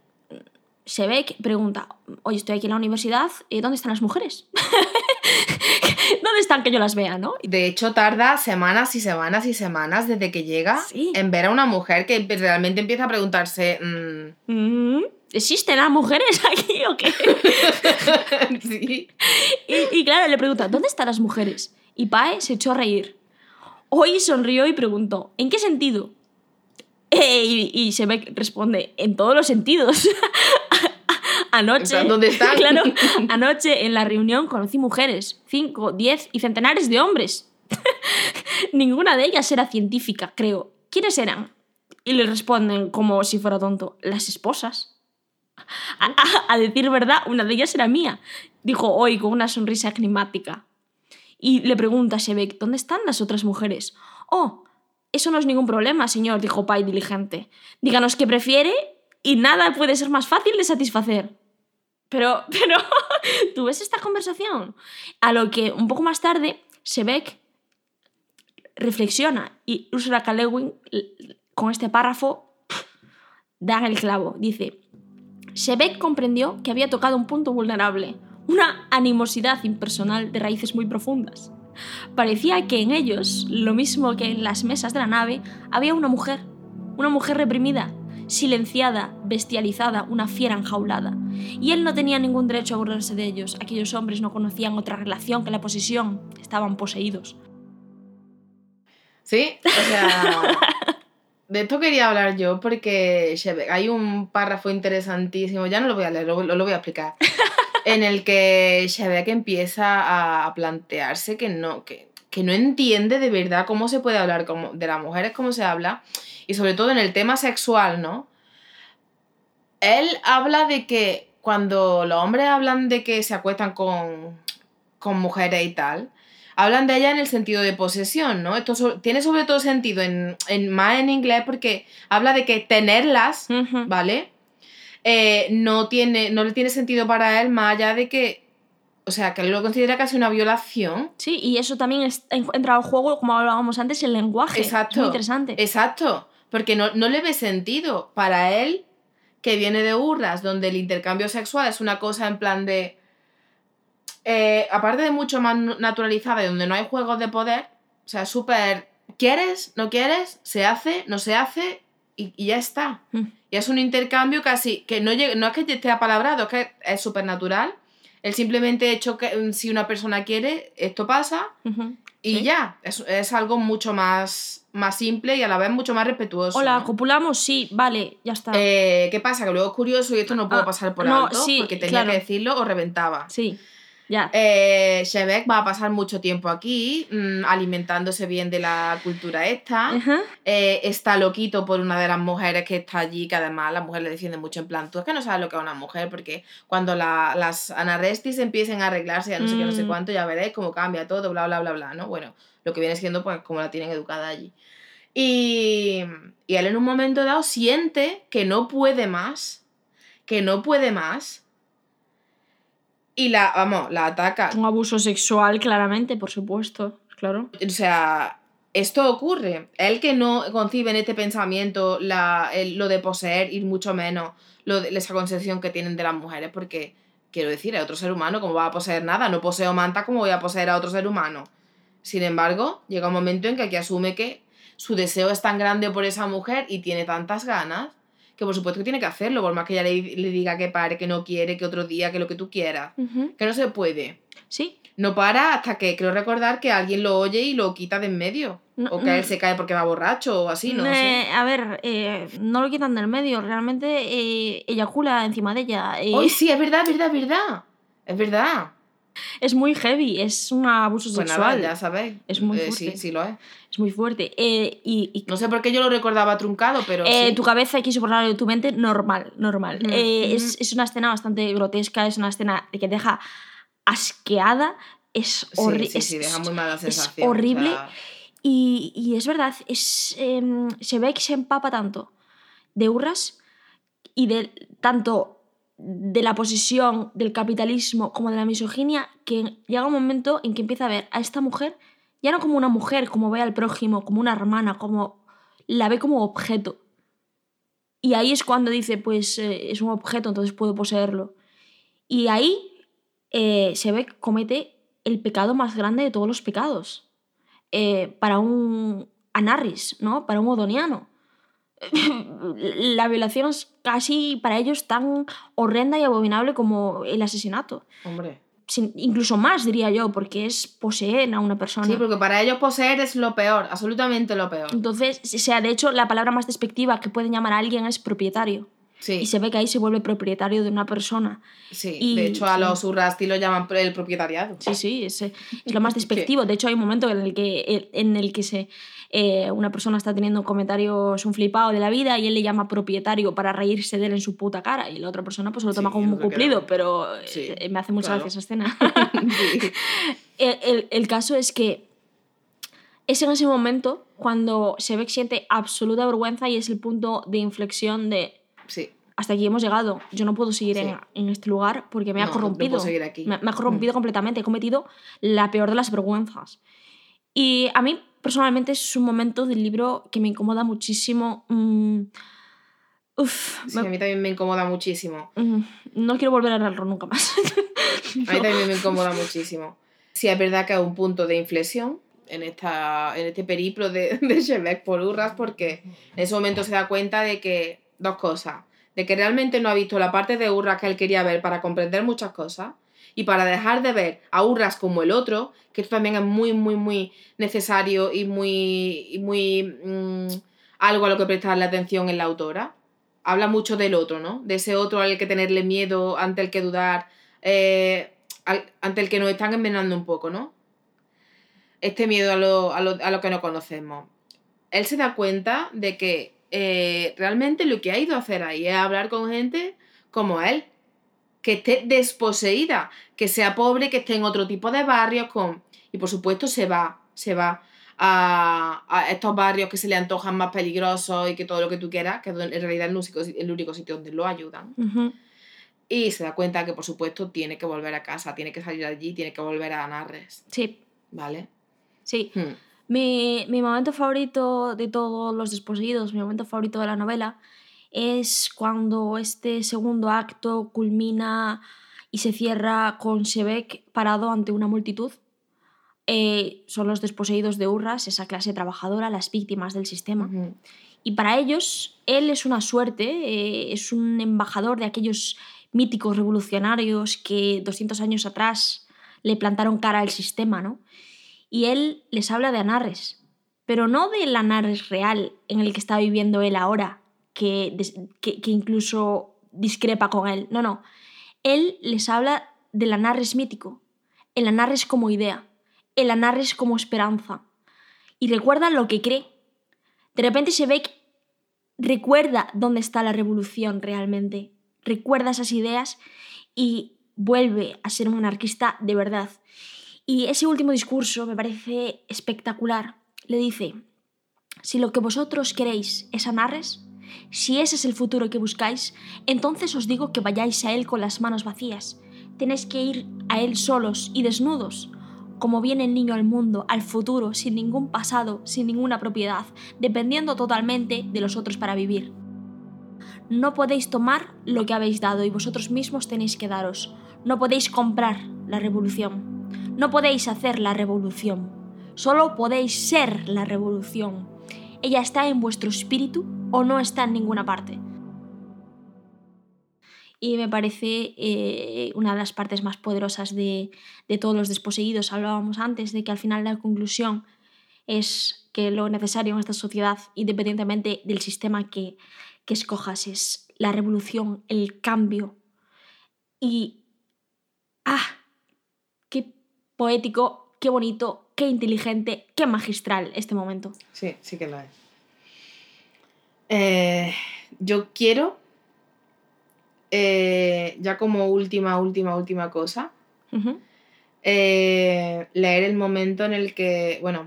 se ve que pregunta, oye, estoy aquí en la universidad, eh, ¿dónde están las mujeres? ¿Dónde están que yo las vea, no? De hecho, tarda semanas y semanas y semanas desde que llega Sí. en ver a una mujer que realmente empieza a preguntarse. mm, Mm, ¿Existen las mujeres aquí o qué? sí. Y, y claro, le pregunta, ¿dónde están las mujeres? Y Pae se echó a reír. Hoy sonrió y preguntó, ¿en qué sentido? Eh, y, y se que responde, en todos los sentidos. Anoche, En plan, ¿dónde están? Claro, anoche en la reunión conocí mujeres, cinco, diez y centenares de hombres. Ninguna de ellas era científica, creo. ¿Quiénes eran? Y le responden como si fuera tonto, las esposas. A, a- a decir verdad, una de ellas era mía, dijo hoy con una sonrisa climática. Y le pregunta a Shebek, ¿dónde están las otras mujeres? Oh, eso no es ningún problema, señor, dijo Pai diligente. Díganos qué prefiere y nada puede ser más fácil de satisfacer. Pero, pero, ¿tú ves esta conversación? A lo que un poco más tarde, Shebek reflexiona y Ursula K. Le Guin, l- con este párrafo da el clavo. Dice, Shebek comprendió que había tocado un punto vulnerable, una animosidad impersonal de raíces muy profundas. Parecía que en ellos, lo mismo que en las mesas de la nave, había una mujer, una mujer reprimida, silenciada, bestializada, una fiera enjaulada. Y él no tenía ningún derecho a burlarse de ellos. Aquellos hombres no conocían otra relación que la posesión. Estaban poseídos. Sí, o sea. De esto quería hablar yo porque hay un párrafo interesantísimo, ya no lo voy a leer, lo, lo voy a explicar, en el que Shebek empieza a, a plantearse que no, que, que no entiende de verdad cómo se puede hablar como, de las mujeres, cómo se habla, y sobre todo en el tema sexual, ¿no? Él habla de que cuando los hombres hablan de que se acuestan con, con mujeres y tal, hablan de ella en el sentido de posesión, ¿no? Esto so- tiene sobre todo sentido en, en- más en inglés porque habla de que tenerlas. ¿vale? Eh, no, tiene, no le tiene sentido para él más allá de que, o sea, que lo considera casi una violación. Sí, y eso también es- entra al juego, como hablábamos antes, el lenguaje. Exacto. Es muy interesante. Exacto, porque no, no le ve sentido. Para él, que viene de Urras, donde el intercambio sexual es una cosa en plan de... eh, aparte de mucho más naturalizada y donde no hay juegos de poder, o sea, súper... ¿Quieres? ¿No quieres? ¿Se hace? ¿No se hace? Y, y ya está. Mm. Y es un intercambio casi que no, llega, no es que esté apalabrado, es que es súper natural. El simplemente hecho que mm, si una persona quiere, esto pasa y Sí. ya. Es, es algo mucho más, más simple y a la vez mucho más respetuoso. Hola, ¿no? copulamos, sí, vale, ya está. Eh, ¿Qué pasa? Que luego es curioso y esto no puedo Ah, pasar por no, alto sí, porque tenía claro. que decirlo o reventaba. Sí, ya. Eh, Shebek va a pasar mucho tiempo aquí, mm, alimentándose bien de la cultura esta. Eh, está loquito por una de las mujeres que está allí, que además la mujer le defiende mucho en plan, tú es que no sabes lo que es una mujer, porque cuando la- las anarestis empiecen a arreglarse, ya no sé qué, no sé Mm. cuánto, ya veréis cómo cambia todo, bla, bla, bla, bla, ¿no? Bueno, lo que viene siendo pues como la tienen educada allí. Y, y él en un momento dado siente que no puede más, que no puede más, y la, vamos, la ataca. Un abuso sexual, claramente, por supuesto. Claro. O sea, esto ocurre. Él que no concibe en este pensamiento la, el- lo de poseer y mucho menos lo de, esa concepción que tienen de las mujeres, porque quiero decir, es otro ser humano, ¿cómo va a poseer nada? No poseo manta, ¿cómo voy a poseer a otro ser humano? Sin embargo, llega un momento en que aquí asume que su deseo es tan grande por esa mujer y tiene tantas ganas que por supuesto que tiene que hacerlo, por más que ella le, le diga que pare, que no quiere, que otro día, que lo que tú quieras. Que no se puede. Sí. No para hasta que creo recordar que alguien lo oye y lo quita de en medio. No, o que él se cae porque va borracho o así, no Eh, sé. A ver, eh, no lo quitan del medio. Realmente eh, eyacula encima de ella. eh, ¡Ay, sí! Es verdad, es verdad, es verdad. Es verdad. Es muy heavy, es un abuso Pues sexual. nada, ya sabéis. Es muy Eh, sí, fuerte. sí lo es. Es muy fuerte. Eh, y, y- No sé por qué yo lo recordaba truncado, pero eh, sí. tu cabeza quiso borrarlo de tu mente, normal, normal. Ujú, Eh, ujú. es, es una escena bastante grotesca, es una escena que deja asqueada, es Sí, horrible. sí, sí, deja muy mala es sensación. o horrible. sea, Y, y es verdad, es, em, se ve que se empapa tanto de Urras y de tanto de la posesión del capitalismo como de la misoginia que llega un momento en que empieza a ver a esta mujer ya no como una mujer, como ve al prójimo, como una hermana, como la ve como objeto. Y ahí es cuando dice, pues eh, es un objeto, entonces puedo poseerlo. Y ahí eh, se ve que comete el pecado más grande de todos los pecados eh, para un Anarris, ¿no? Para un Odoniano. La violación es casi para ellos tan horrenda y abominable como el asesinato. Hombre. Sin- incluso más, diría yo, porque es poseer a una persona. Sí, porque para ellos poseer es lo peor, absolutamente lo peor. Entonces, o sea, de hecho, la palabra más despectiva que pueden llamar a alguien es propietario. Sí, Y se ve que ahí se vuelve propietario de una persona. sí. y- de hecho, a sí. los urrasti lo llaman el propietariado. Sí, sí, es, eh, es lo más despectivo. De hecho, hay un momento en el que, en el que se, eh, una persona está teniendo comentarios un flipado de la vida y él le llama propietario para reírse de él en su puta cara y la otra persona pues se lo toma Sí, como un cumplido, era. pero eh, me hace mucha claro. gracia esa escena. El, el- el caso es que es en ese momento cuando se ve que siente absoluta vergüenza y es el punto de inflexión de sí. hasta aquí hemos llegado. Yo no puedo seguir en, Sí. en este lugar porque me ha No, no puedo corrompido. seguir aquí. Me, me ha corrompido completamente. He cometido la peor de las vergüenzas. Y a mí, personalmente, es un momento del libro que me incomoda muchísimo. Mm, uf, Sí, me- a mí también me incomoda muchísimo. mm, no quiero volver a leerlo nunca más. A mí también me incomoda muchísimo. Sí, es verdad que es un punto de inflexión en, esta, en este periplo de, de Shebeck por Urras, porque en ese momento se da cuenta de que, dos cosas, de que realmente no ha visto la parte de Urras que él quería ver para comprender muchas cosas, y para dejar de ver a Urras como el otro, que esto también es muy, muy, muy necesario y muy, y muy mm, algo a lo que prestarle atención en la autora. Habla mucho del otro, ¿no? De ese otro al que tenerle miedo, ante el que dudar, eh, ante el que nos están envenenando un poco, ¿no? Este miedo a lo, a lo- a lo que no conocemos. Él se da cuenta de que eh, realmente lo que ha ido a hacer ahí es hablar con gente como él, que esté desposeída, que sea pobre, que esté en otro tipo de barrios con... Y por supuesto se va, se va a, a estos barrios que se le antojan más peligrosos y que todo lo que tú quieras, que en realidad es el único, el único sitio donde lo ayudan. Y se da cuenta que, por supuesto, tiene que volver a casa, tiene que salir allí, tiene que volver a Narres, Sí, ¿vale? sí. Hmm. Mi, mi momento favorito de todos los desposeídos, mi momento favorito de la novela, es cuando este segundo acto culmina y se cierra con Shebek parado ante una multitud. Eh, son los desposeídos de Urras, esa clase trabajadora, las víctimas del sistema. Y para ellos, él es una suerte, eh, es un embajador de aquellos míticos revolucionarios que 200 años atrás le plantaron cara al sistema, ¿no? Y él les habla de Anarres, pero no del Anarres real en el que está viviendo él ahora, que, que incluso discrepa con él. No, no. Él les habla del Anarres mítico, el Anarres como idea, el Anarres como esperanza. Y recuerda lo que cree. De repente se ve que recuerda dónde está la revolución realmente, recuerda esas ideas y vuelve a ser un anarquista de verdad. Y ese último discurso me parece espectacular. Le dice, si lo que vosotros queréis es Anarres, si ese es el futuro que buscáis, entonces os digo que vayáis a él con las manos vacías. Tenéis que ir a él solos y desnudos, como viene el niño al mundo, al futuro, sin ningún pasado, sin ninguna propiedad, dependiendo totalmente de los otros para vivir. No podéis tomar lo que habéis dado y vosotros mismos tenéis que daros. No podéis comprar la revolución. No podéis hacer la revolución. Solo podéis ser la revolución. Ella está en vuestro espíritu o no está en ninguna parte. Y me parece eh, una de las partes más poderosas de, todos los desposeídos. Hablábamos antes de que al final la conclusión es que lo necesario en esta sociedad, independientemente del sistema que escojas, es la revolución, el cambio. Y... ¡Ah! Poético, qué bonito, qué inteligente, qué magistral este momento. Sí, sí que lo es. Eh, yo quiero, eh, ya como última, última, última cosa, eh, leer el momento en el que, bueno,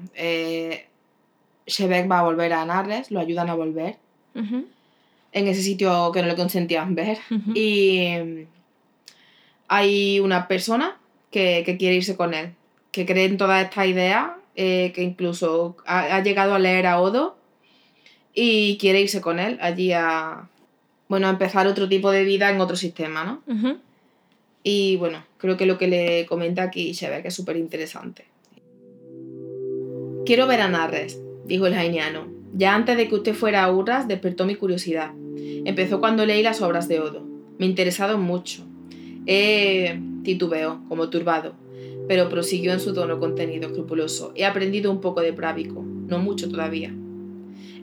Shebek va a volver a Narres, lo ayudan a volver en ese sitio que no le consentían ver. Y mm, hay una persona que, que quiere irse con él, que cree en toda esta idea, eh, que incluso ha, ha llegado a leer a Odo y quiere irse con él allí a, bueno, a empezar otro tipo de vida en otro sistema, ¿no? Y bueno, creo que lo que le comenta aquí se ve que es súper interesante. Quiero ver a Narres, dijo el jainiano. Ya antes de que usted fuera a Urras despertó mi curiosidad. Empezó cuando leí las obras de Odo. Me interesaron mucho. Titubeó, como turbado, pero prosiguió en su tono contenido escrupuloso. He aprendido un poco de právico, no mucho todavía.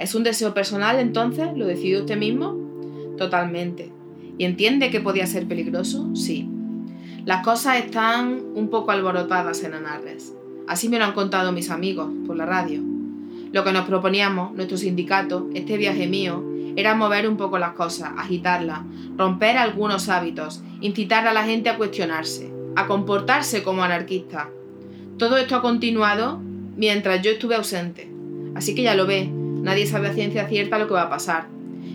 ¿Es un deseo personal entonces? ¿Lo decide usted mismo? Totalmente. ¿Y entiende que podía ser peligroso? Sí. Las cosas están un poco alborotadas en Anarres. Así me lo han contado mis amigos por la radio. Lo que nos proponíamos, nuestro sindicato, este viaje mío, era mover un poco las cosas, agitarlas, romper algunos hábitos, incitar a la gente a cuestionarse, a comportarse como anarquistas. Todo esto ha continuado mientras yo estuve ausente. Así que ya lo ve, nadie sabe a ciencia cierta lo que va a pasar.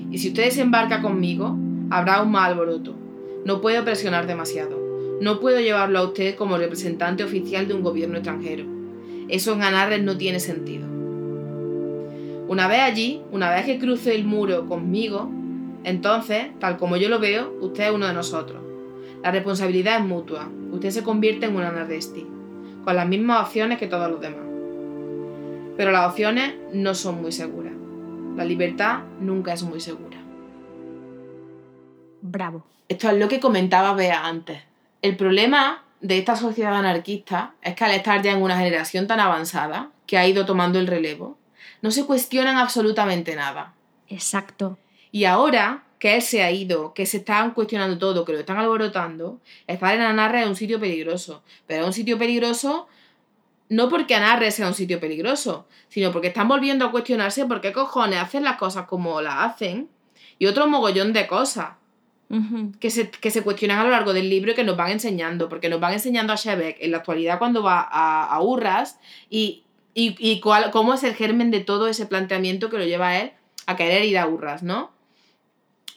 Y si usted desembarca conmigo, habrá un mal alboroto. No puedo presionar demasiado. No puedo llevarlo a usted como representante oficial de un gobierno extranjero. Eso en Anarres no tiene sentido. Una vez allí, una vez que cruce el muro conmigo, entonces, tal como yo lo veo, usted es uno de nosotros. La responsabilidad es mutua. Usted se convierte en un anardesti, con las mismas opciones que todos los demás. Pero las opciones no son muy seguras. La libertad nunca es muy segura. Bravo. Esto es lo que comentaba Bea antes. El problema de esta sociedad anarquista es que al estar ya en una generación tan avanzada, que ha ido tomando el relevo, no se cuestionan absolutamente nada. Exacto. Y ahora que él se ha ido, que se están cuestionando todo, que lo están alborotando, estar en Anarre es un sitio peligroso. Pero es un sitio peligroso no porque Anarre sea un sitio peligroso, sino porque están volviendo a cuestionarse por qué cojones hacen las cosas como las hacen y otro mogollón de cosas que se, que se cuestionan a lo largo del libro y que nos van enseñando, porque nos van enseñando a Shebek en la actualidad cuando va a, a Urras y, y, y cuál, cómo es el germen de todo ese planteamiento que lo lleva a él a querer ir a Urras, ¿no?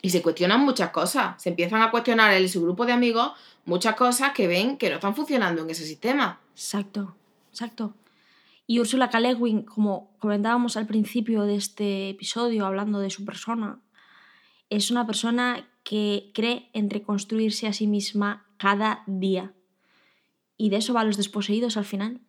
Y se cuestionan muchas cosas, se empiezan a cuestionar él y su grupo de amigos muchas cosas que ven que no están funcionando en ese sistema. Exacto, exacto. Y Ursula K. Le Guin, como comentábamos al principio de este episodio, hablando de su persona, es una persona que cree en reconstruirse a sí misma cada día. Y de eso van los desposeídos al final.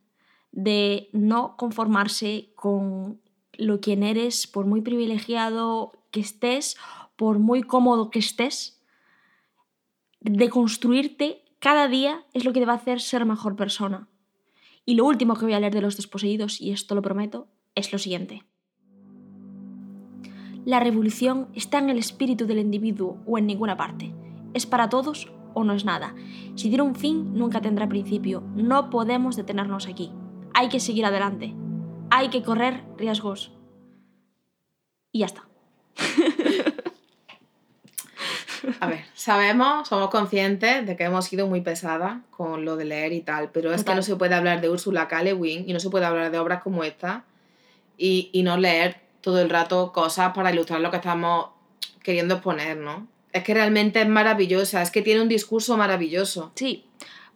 De no conformarse con lo quien eres, por muy privilegiado que estés, por muy cómodo que estés. De construirte cada día es lo que te va a hacer ser mejor persona. Y lo último que voy a leer de los desposeídos, y esto lo prometo, es lo siguiente. La revolución está en el espíritu del individuo o en ninguna parte. Es para todos o no es nada. Si tiene un fin, nunca tendrá principio. No podemos detenernos aquí. Hay que seguir adelante. Hay que correr riesgos. Y ya está. A ver, sabemos, somos conscientes de que hemos sido muy pesadas con lo de leer y tal, pero es que no se puede hablar de Ursula K. Le Guin y no se puede hablar de obras como esta y, y no leer todo el rato cosas para ilustrar lo que estamos queriendo exponer, ¿no? Es que realmente es maravillosa, es que tiene un discurso maravilloso. Sí.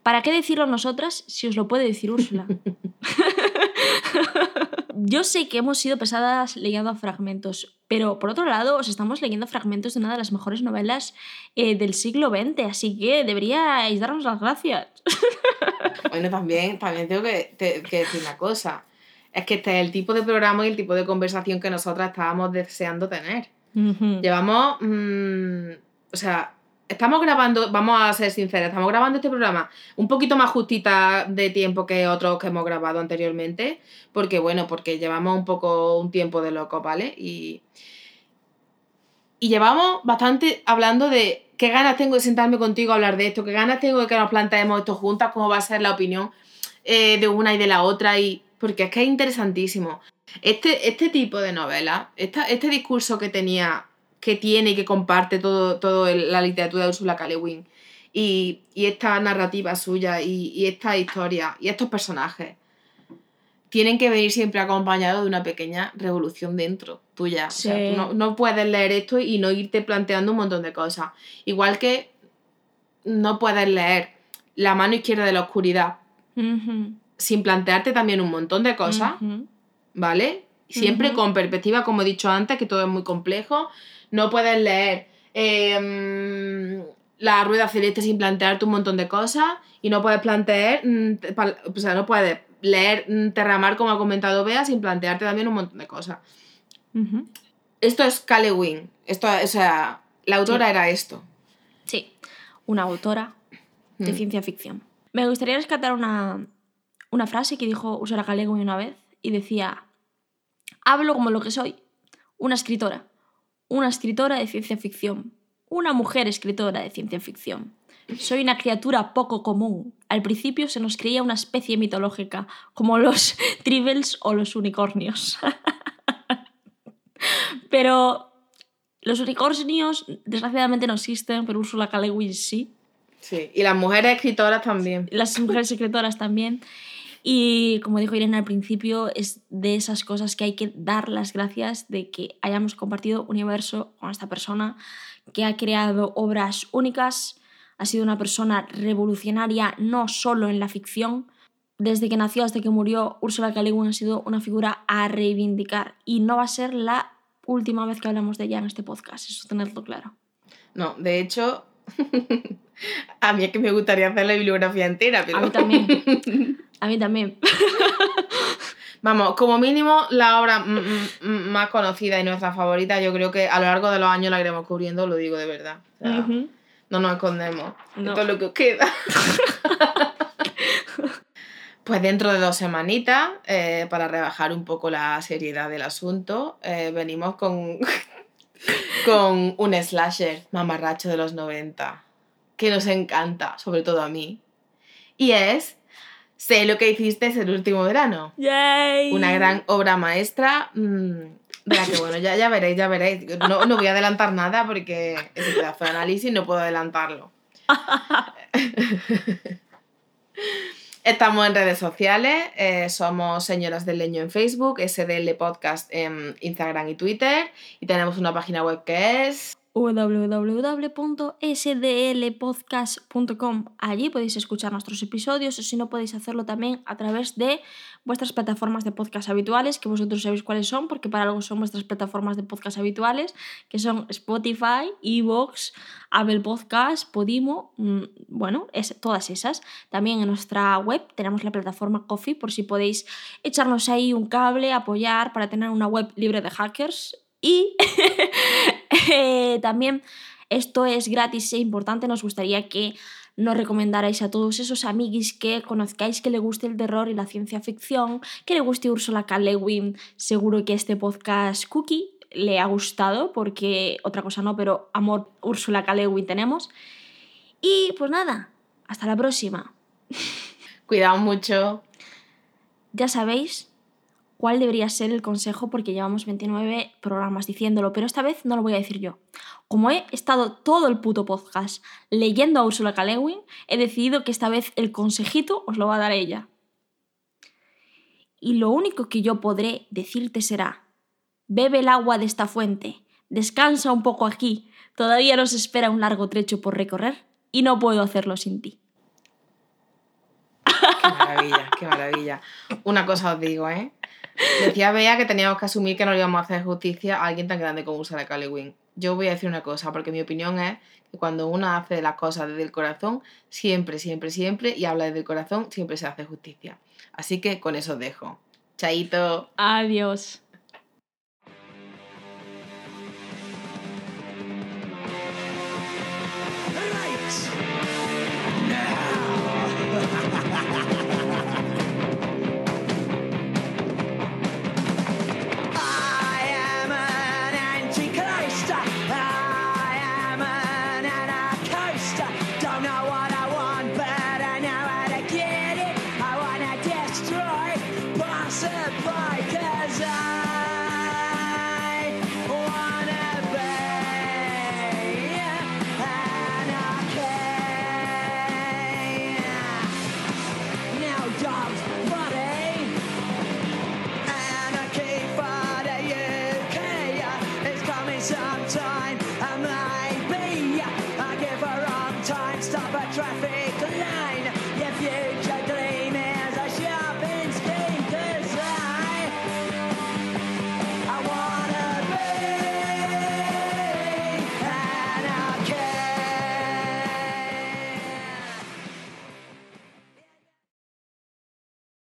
¿Para qué decirlo nosotras si os lo puede decir Úrsula? Yo sé que hemos sido pesadas leyendo fragmentos, pero por otro lado os estamos leyendo fragmentos de una de las mejores novelas eh, del siglo XX, así que deberíais darnos las gracias. Bueno, también, también tengo que, te- que decir una cosa. Es que este es el tipo de programa y el tipo de conversación que nosotras estábamos deseando tener. Llevamos. mm, o sea, estamos grabando, vamos a ser sinceros, estamos grabando este programa un poquito más justita de tiempo que otros que hemos grabado anteriormente. Porque, bueno, porque llevamos un poco un tiempo de loco, ¿vale? Y. Y llevamos bastante hablando de qué ganas tengo de sentarme contigo a hablar de esto, qué ganas tengo de que nos planteemos esto juntas, cómo va a ser la opinión. eh, de una y de la otra, y porque es que es interesantísimo. Este, este tipo de novela, esta, este discurso que tenía, que tiene y que comparte todo, todo la literatura de Ursula K. Le Guin, y, y esta narrativa suya, y, y esta historia, y estos personajes, tienen que venir siempre acompañados de una pequeña revolución dentro tuya. O sea, tú no, no puedes leer esto y no irte planteando un montón de cosas. Igual que no puedes leer La mano izquierda de la oscuridad sin plantearte también un montón de cosas. ¿vale? Siempre con perspectiva, como he dicho antes, que todo es muy complejo. No puedes leer eh, La rueda celeste sin plantearte un montón de cosas y no puedes plantear, mm, o sea, no puedes leer mm, Terramar, como ha comentado Bea, sin plantearte también un montón de cosas. Esto es Cale Wing. Esto, o sea, la autora era esto. Sí, una autora de Mm. ciencia ficción. Me gustaría rescatar una, una frase que dijo Ursula Guin una vez y decía, hablo como lo que soy, una escritora, una escritora de ciencia ficción, una mujer escritora de ciencia ficción. Soy una criatura poco común. Al principio se nos creía una especie mitológica, como los tribbles o los unicornios. Pero los unicornios desgraciadamente no existen, pero Ursula K. Sí. Sí. Y las mujeres escritoras también. Las mujeres escritoras también. Y como dijo Irene al principio, es de esas cosas que hay que dar las gracias de que hayamos compartido universo con esta persona que ha creado obras únicas, ha sido una persona revolucionaria no solo en la ficción, desde que nació hasta que murió. Le Guin ha sido una figura a reivindicar y no va a ser la última vez que hablamos de ella en este podcast, eso tenerlo claro. No, de hecho, a mí es que me gustaría hacer la bibliografía entera, pero... A mí también. A mí también. Vamos, como mínimo, la obra mm, mm, mm, más conocida y nuestra favorita, yo creo que a lo largo de los años la iremos cubriendo, lo digo de verdad. O sea, Ujú. No nos escondemos. No. Esto es lo que os queda. pues dentro de dos semanitas, eh, para rebajar un poco la seriedad del asunto, eh, venimos con, con un slasher mamarracho de los 90, que nos encanta, sobre todo a mí. Y es Sé lo que hiciste el último verano. ¡Yay! Una gran obra maestra. mm, de la que bueno, ya, ya veréis, ya veréis. No, no voy a adelantar nada porque ese pedazo de análisis no puedo adelantarlo. Estamos en redes sociales, eh, somos Señoras del Leño en Facebook, SDL Podcast en Instagram y Twitter, y tenemos una página web que es www.sdlpodcast.com. Allí podéis escuchar nuestros episodios o si no podéis hacerlo también a través de vuestras plataformas de podcast habituales, que vosotros sabéis cuáles son, porque para algo son vuestras plataformas de podcast habituales, que son Spotify, Evox, Apple Podcast, Podimo, mm, bueno, es, todas esas. También en nuestra web tenemos la plataforma Coffee, por si podéis echarnos ahí un cable, apoyar para tener una web libre de hackers. Y eh, también esto es gratis e importante. Nos gustaría que nos recomendarais a todos esos amiguis que conozcáis que le guste el terror y la ciencia ficción, que le guste Ursula K. Le Guin. Seguro que este podcast Cookie le ha gustado, porque otra cosa no, pero amor Ursula K. Le Guin tenemos. Y pues nada, hasta la próxima. Cuidado mucho. Ya sabéis cuál debería ser el consejo porque llevamos 29 programas diciéndolo, pero esta vez no lo voy a decir yo. Como he estado todo el puto podcast leyendo a Ursula K. He decidido que esta vez el consejito os lo va a dar ella. Y lo único que yo podré decirte será, bebe el agua de esta fuente, descansa un poco aquí, todavía nos espera un largo trecho por recorrer y no puedo hacerlo sin ti. Qué maravilla, qué maravilla. Una cosa os digo, ¿eh? Decía Bea que teníamos que asumir que no le íbamos a hacer justicia a alguien tan grande como Ursula K. Le. Yo voy a decir una cosa, porque mi opinión es que cuando uno hace las cosas desde el corazón, siempre, siempre, siempre, y habla desde el corazón, siempre se hace justicia. Así que con eso os dejo. Chaito. Adiós.